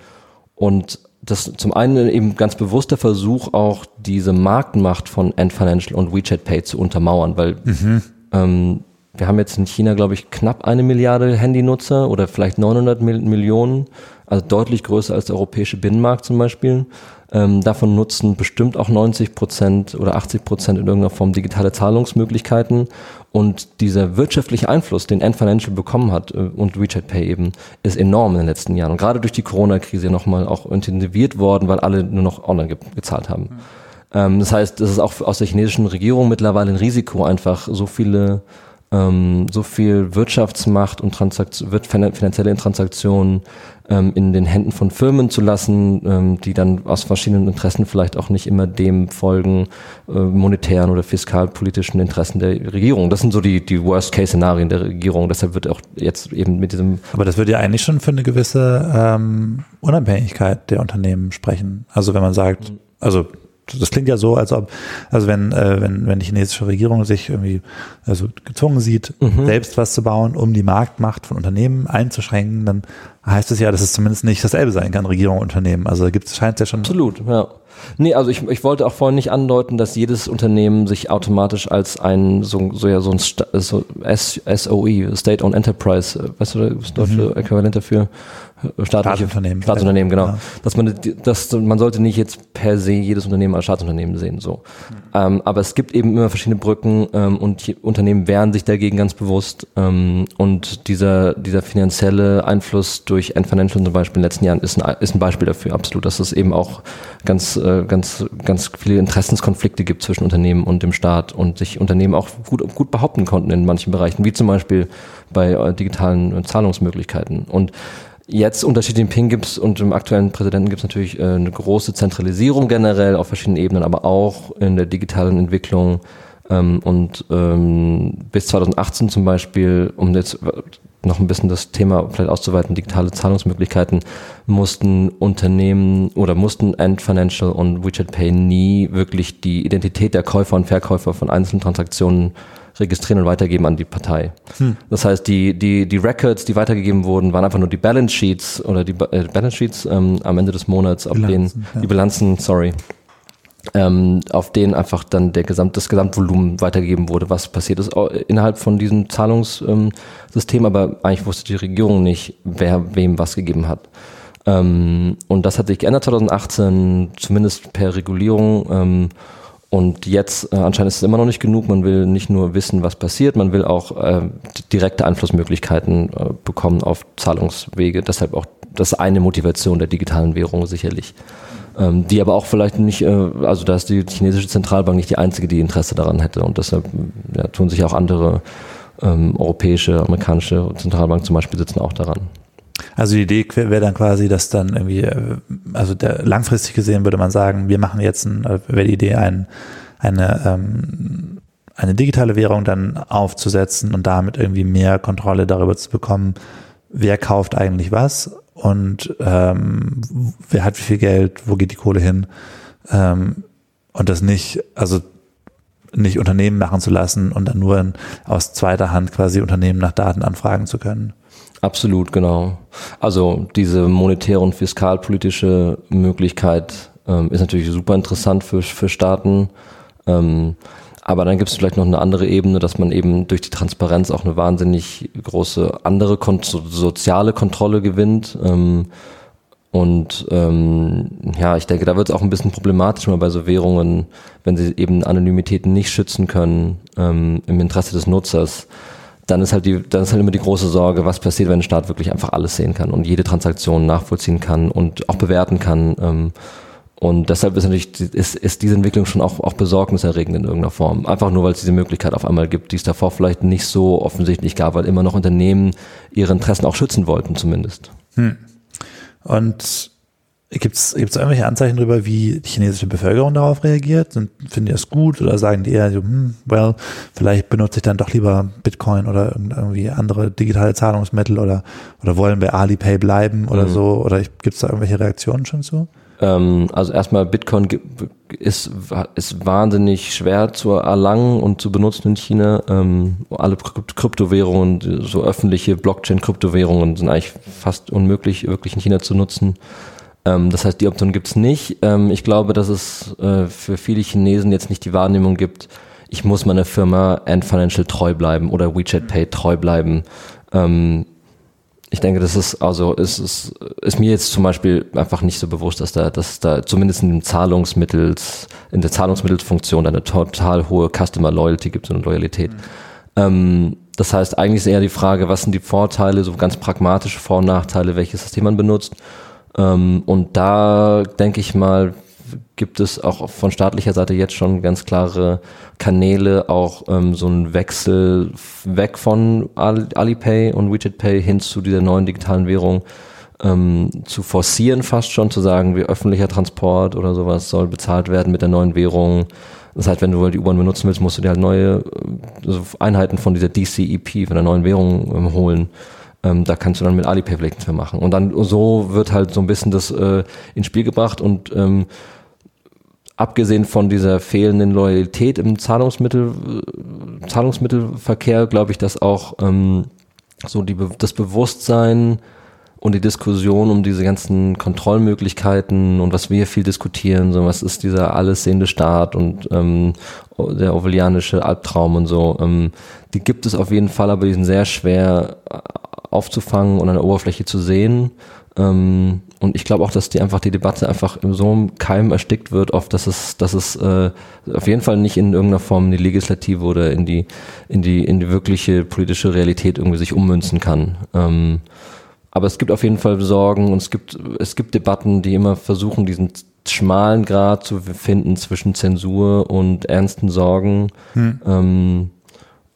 und das zum einen eben ganz bewusster Versuch, auch diese Marktmacht von Ant Financial und WeChat Pay zu untermauern, weil mhm. ähm, wir haben jetzt in China, glaube ich, knapp eine Milliarde Handynutzer oder vielleicht 900 Millionen, also deutlich größer als der europäische Binnenmarkt zum Beispiel. Ähm, davon nutzen bestimmt auch 90 Prozent oder 80 Prozent in irgendeiner Form digitale Zahlungsmöglichkeiten. Und dieser wirtschaftliche Einfluss, den Ant Financial bekommen hat äh, und WeChat Pay eben, ist enorm in den letzten Jahren. Und gerade durch die Corona-Krise nochmal auch intensiviert worden, weil alle nur noch online ge gezahlt haben. Mhm. Ähm, das heißt, es ist auch aus der chinesischen Regierung mittlerweile ein Risiko, einfach so viele ähm, so viel Wirtschaftsmacht und Transakt wird finanzielle Transaktionen ähm, in den Händen von Firmen zu lassen, ähm, die dann aus verschiedenen Interessen vielleicht auch nicht immer dem folgen, äh, monetären oder fiskalpolitischen Interessen der Regierung. Das sind so die, die Worst-Case-Szenarien der Regierung. Deshalb wird auch jetzt eben mit diesem. Aber das würde ja eigentlich schon für eine gewisse ähm, Unabhängigkeit der Unternehmen sprechen. Also wenn man sagt, also das klingt ja so, als ob, also wenn, äh, wenn, wenn die chinesische Regierung sich irgendwie also gezwungen sieht, mhm. selbst was zu bauen, um die Marktmacht von Unternehmen einzuschränken, dann heißt es ja, dass es zumindest nicht dasselbe sein kann, Regierung und Unternehmen. Also da gibt es scheint ja schon. Absolut, ja. Nee, also ich, ich wollte auch vorhin nicht andeuten, dass jedes Unternehmen sich automatisch als ein so, so ja so ein so SOE, State-Owned Enterprise, äh, weißt du das deutsche mhm. Äquivalent dafür, staatliche Staatsunternehmen, Staatsunternehmen genau. Ja. Dass man, dass man sollte nicht jetzt per se jedes Unternehmen als Staatsunternehmen sehen, so. Mhm. Ähm, aber es gibt eben immer verschiedene Brücken ähm, und Unternehmen wehren sich dagegen ganz bewusst. Ähm, und dieser dieser finanzielle Einfluss durch Ant Financial zum Beispiel in den letzten Jahren ist ein, ist ein Beispiel dafür, absolut, dass es eben auch ganz äh, ganz ganz viele Interessenskonflikte gibt zwischen Unternehmen und dem Staat und sich Unternehmen auch gut gut behaupten konnten in manchen Bereichen, wie zum Beispiel bei äh, digitalen Zahlungsmöglichkeiten und Jetzt unter Xi Jinping gibt's und dem aktuellen Präsidenten gibt's natürlich äh, eine große Zentralisierung generell auf verschiedenen Ebenen, aber auch in der digitalen Entwicklung. Ähm, und ähm, bis 2018 zum Beispiel, um jetzt noch ein bisschen das Thema vielleicht auszuweiten, digitale Zahlungsmöglichkeiten, mussten Unternehmen oder mussten Ant Financial und WeChat Pay nie wirklich die Identität der Käufer und Verkäufer von einzelnen Transaktionen registrieren und weitergeben an die Partei. Hm. Das heißt, die, die, die Records, die weitergegeben wurden, waren einfach nur die Balance Sheets oder die äh, Balance Sheets ähm, am Ende des Monats, auf Bilanzen, denen, ja. die Bilanzen, sorry, ähm, auf denen einfach dann der Gesamt, das Gesamtvolumen weitergegeben wurde, was passiert ist innerhalb von diesem Zahlungssystem, ähm, aber eigentlich wusste die Regierung nicht, wer wem was gegeben hat. Ähm, und das hat sich geändert 2018, zumindest per Regulierung. Ähm, und jetzt äh, anscheinend ist es immer noch nicht genug. Man will nicht nur wissen, was passiert, man will auch äh, direkte Einflussmöglichkeiten äh, bekommen auf Zahlungswege. Deshalb auch das eine Motivation der digitalen Währung sicherlich. Ähm, die aber auch vielleicht nicht, äh, also da ist die chinesische Zentralbank nicht die einzige, die Interesse daran hätte. Und deshalb ja, tun sich auch andere ähm, europäische, amerikanische Zentralbanken zum Beispiel sitzen auch daran. Also die Idee wäre dann quasi, dass dann irgendwie, äh, also der, langfristig gesehen würde man sagen, wir machen jetzt, äh, wäre die Idee, ein, eine, ähm, eine digitale Währung dann aufzusetzen und damit irgendwie mehr Kontrolle darüber zu bekommen, wer kauft eigentlich was und ähm, wer hat wie viel Geld, wo geht die Kohle hin ähm, und das nicht, also nicht Unternehmen machen zu lassen und dann nur in, aus zweiter Hand quasi Unternehmen nach Daten anfragen zu können. Absolut, genau. Also diese monetäre und fiskalpolitische Möglichkeit ähm, ist natürlich super interessant für, für Staaten. Ähm, aber dann gibt es vielleicht noch eine andere Ebene, dass man eben durch die Transparenz auch eine wahnsinnig große andere Kon soziale Kontrolle gewinnt. Ähm, und ähm, ja, ich denke, da wird es auch ein bisschen problematisch mal bei so Währungen, wenn sie eben Anonymitäten nicht schützen können ähm, im Interesse des Nutzers dann ist halt die, dann ist halt immer die große Sorge, was passiert, wenn ein Staat wirklich einfach alles sehen kann und jede Transaktion nachvollziehen kann und auch bewerten kann. Ähm, und deshalb ist natürlich, ist, ist diese Entwicklung schon auch, auch besorgniserregend in irgendeiner Form. Einfach nur, weil es diese Möglichkeit auf einmal gibt, die es davor vielleicht nicht so offensichtlich gab, weil immer noch Unternehmen ihre Interessen auch schützen wollten, zumindest. Hm. Und Gibt es irgendwelche Anzeichen darüber, wie die chinesische Bevölkerung darauf reagiert? Sind, finden die das gut oder sagen die eher so, hm, well, vielleicht benutze ich dann doch lieber Bitcoin oder irgendwie andere digitale Zahlungsmittel oder, oder wollen bei Alipay bleiben oder mhm. so? Oder gibt es da irgendwelche Reaktionen schon zu? Ähm, also erstmal Bitcoin ist, ist wahnsinnig schwer zu erlangen und zu benutzen in China. Ähm, alle Kryptowährungen, so öffentliche Blockchain-Kryptowährungen sind eigentlich fast unmöglich, wirklich in China zu nutzen. Ähm, das heißt, die Option gibt's nicht. Ähm, ich glaube, dass es äh, für viele Chinesen jetzt nicht die Wahrnehmung gibt, ich muss meiner Firma Ant Financial treu bleiben oder WeChat Pay treu bleiben. Ähm, ich denke, das ist also ist, ist, ist mir jetzt zum Beispiel einfach nicht so bewusst, dass da, dass da zumindest in dem Zahlungsmittels, in der Zahlungsmittelsfunktion eine total hohe Customer Loyalty gibt, so eine Loyalität. Mhm. Ähm, das heißt, eigentlich ist eher die Frage, was sind die Vorteile, so ganz pragmatische Vor- und Nachteile, welches System man benutzt. Ähm, und da denke ich mal, gibt es auch von staatlicher Seite jetzt schon ganz klare Kanäle, auch ähm, so einen Wechsel weg von Alipay und WeChat Pay hin zu dieser neuen digitalen Währung ähm, zu forcieren, fast schon zu sagen, wie öffentlicher Transport oder sowas soll bezahlt werden mit der neuen Währung. Das heißt, wenn du die U-Bahn benutzen willst, musst du dir halt neue also Einheiten von dieser DCEP, von der neuen Währung ähm, holen. Ähm, da kannst du dann mit Alipay vielleicht nichts mehr machen. Und dann so wird halt so ein bisschen das äh, ins Spiel gebracht und ähm, abgesehen von dieser fehlenden Loyalität im Zahlungsmittel, Zahlungsmittelverkehr, glaube ich, dass auch ähm, so die, das Bewusstsein und die Diskussion um diese ganzen Kontrollmöglichkeiten und was wir viel diskutieren, so was ist dieser alles sehende Staat und ähm, der orwellianische Albtraum und so, ähm, die gibt es auf jeden Fall, aber die sind sehr schwer äh, aufzufangen und an der Oberfläche zu sehen. Ähm, und ich glaube auch, dass die einfach die Debatte einfach in so einem Keim erstickt wird, auf dass es, dass es äh, auf jeden Fall nicht in irgendeiner Form in die Legislative oder in die, in die, in die wirkliche politische Realität irgendwie sich ummünzen kann. Ähm, aber es gibt auf jeden Fall Sorgen und es gibt, es gibt Debatten, die immer versuchen, diesen schmalen Grad zu finden zwischen Zensur und ernsten Sorgen. Hm. Ähm,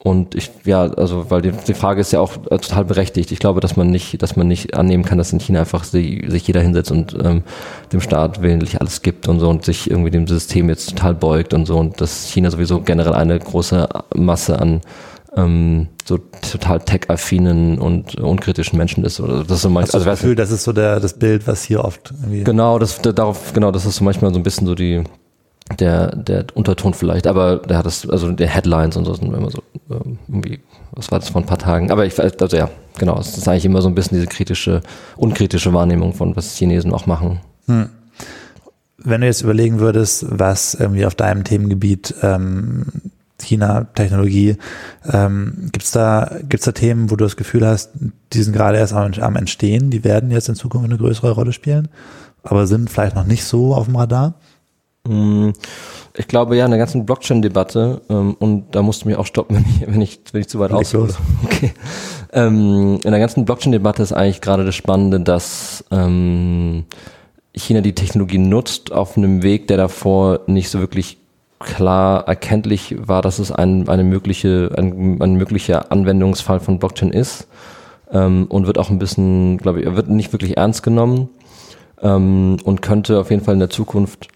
und ich, ja, also, weil die, die Frage ist ja auch äh, total berechtigt. Ich glaube, dass man nicht, dass man nicht annehmen kann, dass in China einfach sich, sich jeder hinsetzt und ähm, dem Staat willentlich alles gibt und so und sich irgendwie dem System jetzt total beugt und so und dass China sowieso generell eine große Masse an ähm, so total tech-affinen und unkritischen Menschen ist. Oder das ist so mein, also das Gefühl, das ist so der, das Bild, was hier oft irgendwie Genau, das, darauf, genau, das ist so manchmal so ein bisschen so die, der, der Unterton vielleicht, aber der hat das, also der Headlines und so sind immer so, ähm, irgendwie, was war das vor ein paar Tagen? Aber ich, also ja, genau, es ist eigentlich immer so ein bisschen diese kritische, unkritische Wahrnehmung von, was Chinesen auch machen. Hm. Wenn du jetzt überlegen würdest, was irgendwie auf deinem Themengebiet ähm, China, Technologie, ähm, gibt's da, gibt's da Themen, wo du das Gefühl hast, die sind gerade erst am, am Entstehen, die werden jetzt in Zukunft eine größere Rolle spielen, aber sind vielleicht noch nicht so auf dem Radar? Mm, ich glaube ja, in der ganzen Blockchain-Debatte, ähm, und da musst du mich auch stoppen, [LAUGHS] wenn ich, wenn ich, wenn ich zu weit aushole. [LAUGHS] Okay. Ähm, in der ganzen Blockchain-Debatte ist eigentlich gerade das Spannende, dass ähm, China die Technologie nutzt auf einem Weg, der davor nicht so wirklich klar erkenntlich war, dass es ein, eine mögliche, ein, ein möglicher Anwendungsfall von Blockchain ist und wird auch ein bisschen, glaube ich, wird nicht wirklich ernst genommen und könnte auf jeden Fall in der Zukunft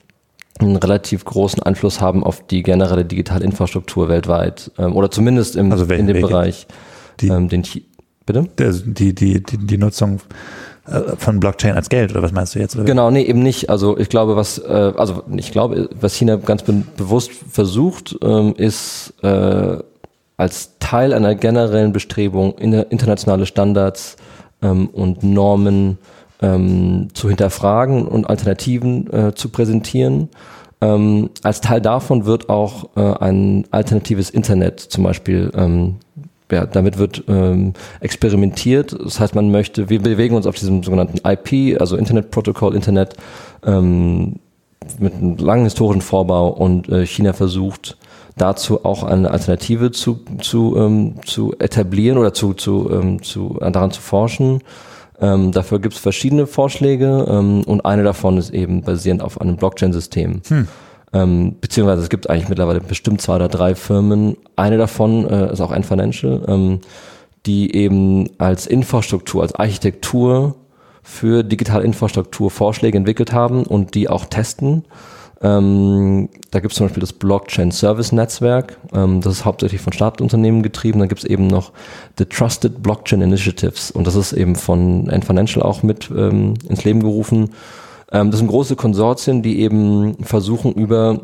einen relativ großen Einfluss haben auf die generelle digitale Infrastruktur weltweit ähm, oder zumindest im, also in dem? Bereich, die, ähm, den bitte? Der, die, die, die, die Nutzung äh, von Blockchain als Geld oder was meinst du jetzt? Oder? Genau, nee, eben nicht. Also ich glaube, was, äh, also ich glaube, was China ganz be bewusst versucht, ähm, ist äh, als Teil einer generellen Bestrebung in internationale Standards ähm, und Normen ähm, zu hinterfragen und Alternativen äh, zu präsentieren. Ähm, als Teil davon wird auch äh, ein alternatives Internet zum Beispiel ähm, ja, damit wird ähm, experimentiert. Das heißt, man möchte, wir bewegen uns auf diesem sogenannten IP, also Internet Protocol, Internet, ähm, mit einem langen historischen Vorbau und äh, China versucht dazu auch eine Alternative zu, zu, ähm, zu etablieren oder zu, zu, ähm, zu, daran zu forschen. Ähm, dafür gibt es verschiedene Vorschläge ähm, und eine davon ist eben basierend auf einem Blockchain-System. Hm. Ähm, beziehungsweise es gibt eigentlich mittlerweile bestimmt zwei oder drei Firmen. Eine davon äh, ist auch ein Financial, ähm, die eben als Infrastruktur, als Architektur für digitale Infrastruktur Vorschläge entwickelt haben und die auch testen. Ähm, da gibt es zum Beispiel das Blockchain Service Netzwerk. Ähm, das ist hauptsächlich von Staatsunternehmen getrieben. Da gibt es eben noch The Trusted Blockchain Initiatives und das ist eben von N Financial auch mit ähm, ins Leben gerufen. Ähm, das sind große Konsortien, die eben versuchen über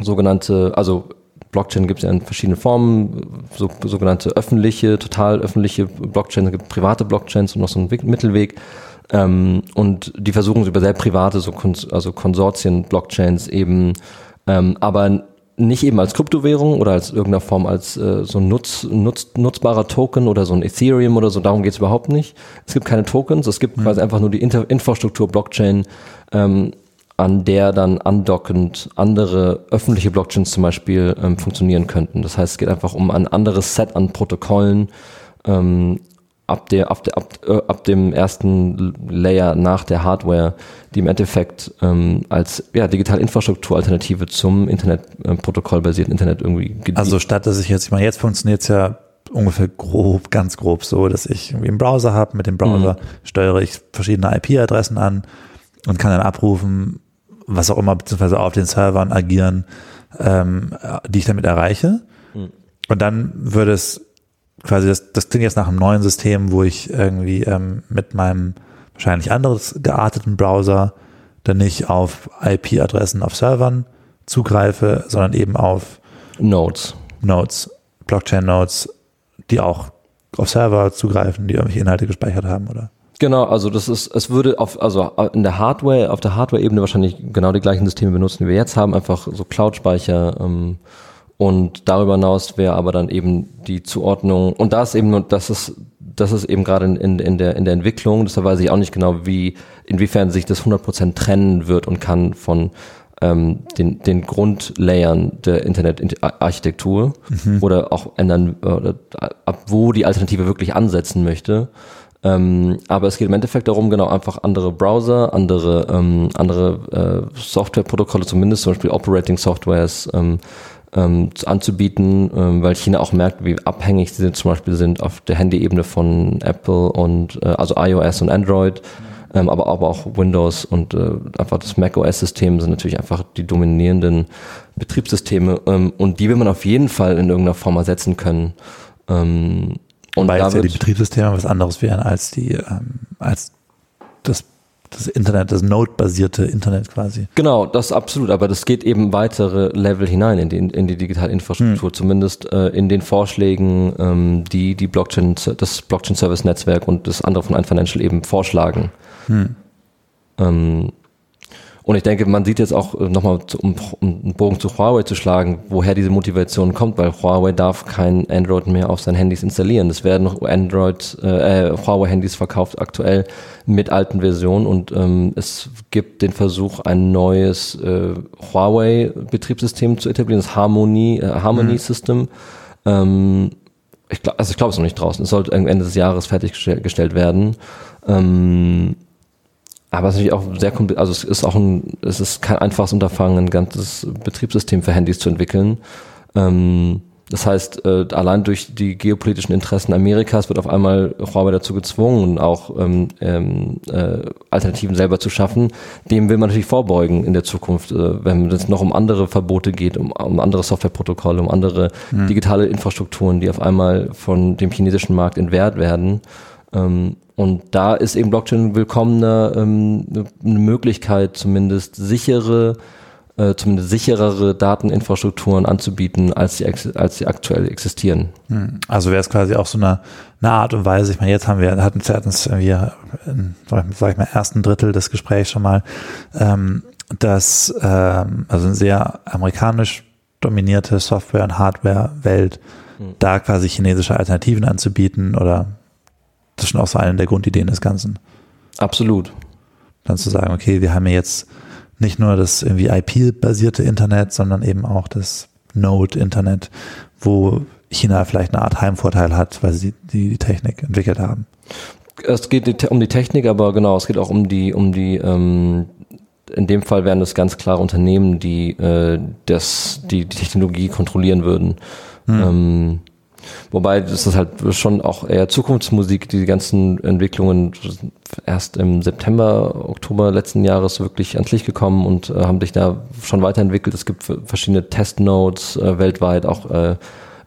sogenannte, also Blockchain gibt es ja in verschiedenen Formen, so, sogenannte öffentliche, total öffentliche Blockchains, es gibt private Blockchains und noch so einen Mittelweg. Ähm, und die versuchen über sehr private, so Kon also Konsortien, Blockchains eben, ähm, aber nicht eben als Kryptowährung oder als irgendeiner Form als äh, so ein nutz, nutz, nutzbarer Token oder so ein Ethereum oder so, darum geht es überhaupt nicht. Es gibt keine Tokens, es gibt mhm. quasi einfach nur die Inter Infrastruktur Blockchain, ähm, an der dann andockend andere öffentliche Blockchains zum Beispiel ähm, funktionieren könnten. Das heißt, es geht einfach um ein anderes Set an Protokollen, ähm, ab, der, ab, der, ab, äh, ab dem ersten Layer nach der Hardware, die im Endeffekt ähm, als ja, digitale Infrastrukturalternative zum Internetprotokoll äh, basierten Internet irgendwie Also statt dass ich jetzt, ich meine, jetzt funktioniert es ja ungefähr grob, ganz grob so, dass ich irgendwie einen Browser habe, mit dem Browser mhm. steuere ich verschiedene IP-Adressen an und kann dann abrufen, was auch immer, beziehungsweise auf den Servern agieren, ähm, die ich damit erreiche. Mhm. Und dann würde es quasi, das, das klingt jetzt nach einem neuen System, wo ich irgendwie ähm, mit meinem wahrscheinlich anderes gearteten Browser dann nicht auf IP-Adressen auf Servern zugreife, sondern eben auf Nodes. Nodes, Blockchain-Nodes, die auch auf Server zugreifen, die irgendwelche Inhalte gespeichert haben, oder? Genau, also das ist, es würde auf, also in der Hardware, auf der Hardware-Ebene wahrscheinlich genau die gleichen Systeme benutzen, die wir jetzt haben, einfach so Cloud-Speicher, ähm, und darüber hinaus wäre aber dann eben die Zuordnung, und da ist eben, das ist, das ist eben gerade in, in, der, in der Entwicklung, deshalb weiß ich auch nicht genau, wie, inwiefern sich das 100% trennen wird und kann von ähm, den, den Grundlayern der Internetarchitektur mhm. oder auch ändern, oder ab wo die Alternative wirklich ansetzen möchte. Ähm, aber es geht im Endeffekt darum, genau einfach andere Browser, andere, ähm, andere äh, Softwareprotokolle, zumindest zum Beispiel Operating Softwares, ähm, ähm, anzubieten, ähm, weil China auch merkt, wie abhängig sie zum Beispiel sind auf der Handy-Ebene von Apple und äh, also iOS und Android, ähm, aber, aber auch Windows und äh, einfach das macOS-System sind natürlich einfach die dominierenden Betriebssysteme ähm, und die will man auf jeden Fall in irgendeiner Form ersetzen können. Ähm, und Weil da ja die Betriebssysteme was anderes wären als die ähm, als das das Internet, das Node-basierte Internet quasi. Genau, das absolut, aber das geht eben weitere Level hinein in die, in die digitale Infrastruktur, hm. zumindest äh, in den Vorschlägen, ähm, die die Blockchain, das Blockchain-Service-Netzwerk und das andere von iFinancial eben vorschlagen. Hm. Ähm, und ich denke, man sieht jetzt auch äh, nochmal, um, um einen Bogen zu Huawei zu schlagen, woher diese Motivation kommt, weil Huawei darf kein Android mehr auf seinen Handys installieren. Es werden Android, äh, äh, Huawei-Handys verkauft aktuell mit alten Versionen und ähm, es gibt den Versuch, ein neues äh, Huawei-Betriebssystem zu etablieren, das Harmony, äh, Harmony mhm. System. Ähm, ich glaub, also ich glaube, es ist noch nicht draußen. Es sollte Ende des Jahres fertiggestellt werden. Ähm, aber es ist natürlich auch sehr kompliziert, also es ist auch ein, es ist kein einfaches Unterfangen, ein ganzes Betriebssystem für Handys zu entwickeln. Ähm, das heißt, äh, allein durch die geopolitischen Interessen Amerikas wird auf einmal Huawei dazu gezwungen, auch ähm, ähm, äh, Alternativen selber zu schaffen. Dem will man natürlich vorbeugen in der Zukunft, äh, wenn es noch um andere Verbote geht, um, um andere Softwareprotokolle, um andere mhm. digitale Infrastrukturen, die auf einmal von dem chinesischen Markt entwehrt werden. Ähm, und da ist eben Blockchain willkommene ähm, eine Möglichkeit, zumindest sichere, äh, zumindest sicherere Dateninfrastrukturen anzubieten, als sie, als sie aktuell existieren. Hm. Also wäre es quasi auch so eine, eine Art und Weise, ich meine, jetzt haben wir, hatten wir in, sag ich mal, ersten Drittel des Gesprächs schon mal, ähm, dass ähm, also eine sehr amerikanisch dominierte Software- und Hardware-Welt, hm. da quasi chinesische Alternativen anzubieten oder das ist schon auch so eine der Grundideen des Ganzen. Absolut. Dann zu sagen, okay, wir haben ja jetzt nicht nur das irgendwie IP-basierte Internet, sondern eben auch das Node-Internet, wo China vielleicht eine Art Heimvorteil hat, weil sie die, die Technik entwickelt haben. Es geht um die Technik, aber genau, es geht auch um die, um die, ähm, in dem Fall wären es ganz klare Unternehmen, die äh, das, die, die Technologie kontrollieren würden. Hm. Ähm, Wobei das ist halt schon auch eher Zukunftsmusik, die ganzen Entwicklungen erst im September, Oktober letzten Jahres wirklich ans Licht gekommen und äh, haben sich da schon weiterentwickelt. Es gibt verschiedene Testnodes äh, weltweit, auch äh,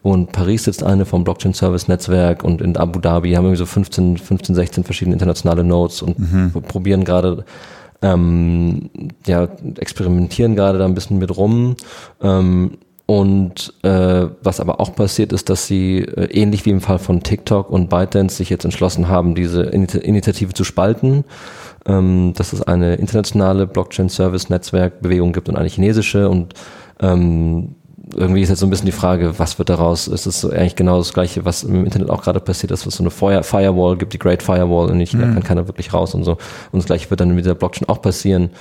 wo in Paris sitzt eine vom Blockchain Service Netzwerk und in Abu Dhabi haben wir so 15, 15, 16 verschiedene internationale Nodes und mhm. probieren gerade ähm, ja, experimentieren gerade da ein bisschen mit rum. Ähm, und äh, was aber auch passiert ist, dass sie äh, ähnlich wie im Fall von TikTok und ByteDance sich jetzt entschlossen haben, diese Initiative zu spalten. Ähm, dass es eine internationale Blockchain-Service-Netzwerk-Bewegung gibt und eine chinesische und ähm, irgendwie ist jetzt so ein bisschen die Frage, was wird daraus? Ist es so eigentlich genau das Gleiche, was im Internet auch gerade passiert ist, was so eine Fire Firewall gibt, die Great Firewall und nicht, mhm. da kann keiner wirklich raus und so. Und das Gleiche wird dann mit der Blockchain auch passieren.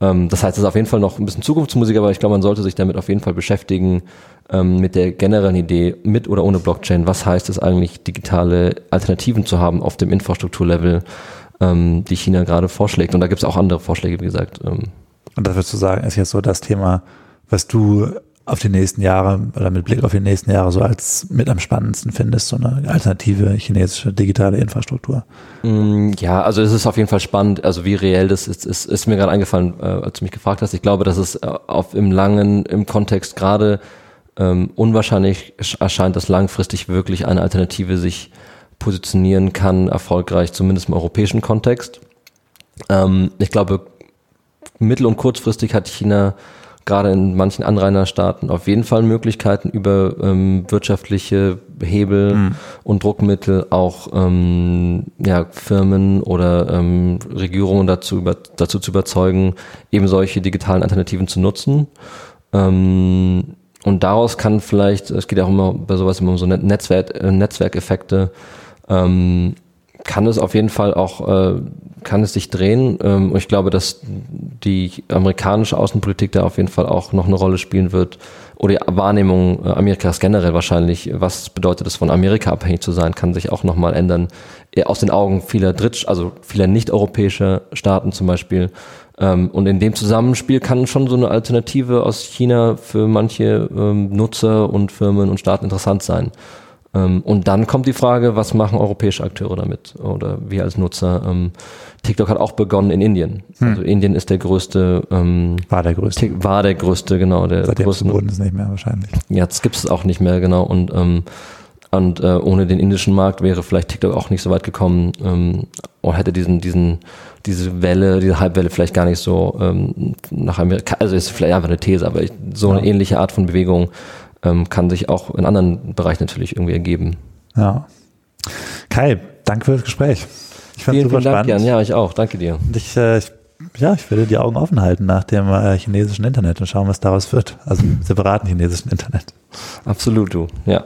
Ähm, das heißt, es ist auf jeden Fall noch ein bisschen Zukunftsmusik, aber ich glaube, man sollte sich damit auf jeden Fall beschäftigen, ähm, mit der generellen Idee, mit oder ohne Blockchain. Was heißt es eigentlich, digitale Alternativen zu haben auf dem Infrastrukturlevel, ähm, die China gerade vorschlägt? Und da gibt es auch andere Vorschläge, wie gesagt. Ähm. Und das würdest du sagen, ist jetzt so das Thema, was du auf die nächsten Jahre oder mit Blick auf die nächsten Jahre so als mit am spannendsten findest, so eine alternative chinesische digitale Infrastruktur? Mm, ja, also es ist auf jeden Fall spannend. Also wie reell das ist, ist, ist mir gerade eingefallen, äh, als du mich gefragt hast. Ich glaube, dass es äh, auf im langen, im Kontext gerade ähm, unwahrscheinlich erscheint, dass langfristig wirklich eine Alternative sich positionieren kann, erfolgreich, zumindest im europäischen Kontext. Ähm, ich glaube, mittel- und kurzfristig hat China gerade in manchen Anrainerstaaten auf jeden Fall Möglichkeiten über ähm, wirtschaftliche Hebel mhm. und Druckmittel auch ähm, ja, Firmen oder ähm, Regierungen dazu, über, dazu zu überzeugen, eben solche digitalen Alternativen zu nutzen. Ähm, und daraus kann vielleicht, es geht ja auch immer bei sowas immer um so Netzwerk, äh, Netzwerkeffekte, ähm, kann es auf jeden Fall auch, äh, kann es sich drehen. Ähm, ich glaube, dass die amerikanische Außenpolitik da auf jeden Fall auch noch eine Rolle spielen wird. Oder die Wahrnehmung äh, Amerikas generell wahrscheinlich, was bedeutet es von Amerika abhängig zu sein, kann sich auch nochmal ändern. Aus den Augen vieler Dritt, also vieler nicht-europäischer Staaten zum Beispiel. Ähm, und in dem Zusammenspiel kann schon so eine Alternative aus China für manche ähm, Nutzer und Firmen und Staaten interessant sein. Ähm, und dann kommt die Frage, was machen europäische Akteure damit oder wir als Nutzer? Ähm, TikTok hat auch begonnen in Indien. Hm. Also Indien ist der größte. Ähm, war der größte. War der größte, genau. Der Seitdem größte. wurden es nicht mehr wahrscheinlich. Jetzt gibt es auch nicht mehr, genau. Und ähm, und äh, ohne den indischen Markt wäre vielleicht TikTok auch nicht so weit gekommen ähm, und hätte diesen, diesen, diese Welle, diese Halbwelle vielleicht gar nicht so ähm, nach Amerika, also ist vielleicht einfach eine These, aber ich, so ja. eine ähnliche Art von Bewegung ähm, kann sich auch in anderen Bereichen natürlich irgendwie ergeben. Ja. Kai, danke für das Gespräch. Ich fand vielen, super vielen Dank, spannend. Jan. Ja, ich auch. Danke dir. Und ich, äh, ich, ja, ich werde die Augen offen halten nach dem äh, chinesischen Internet und schauen, was daraus wird. Also separaten chinesischen Internet. Absolut, du. Ja.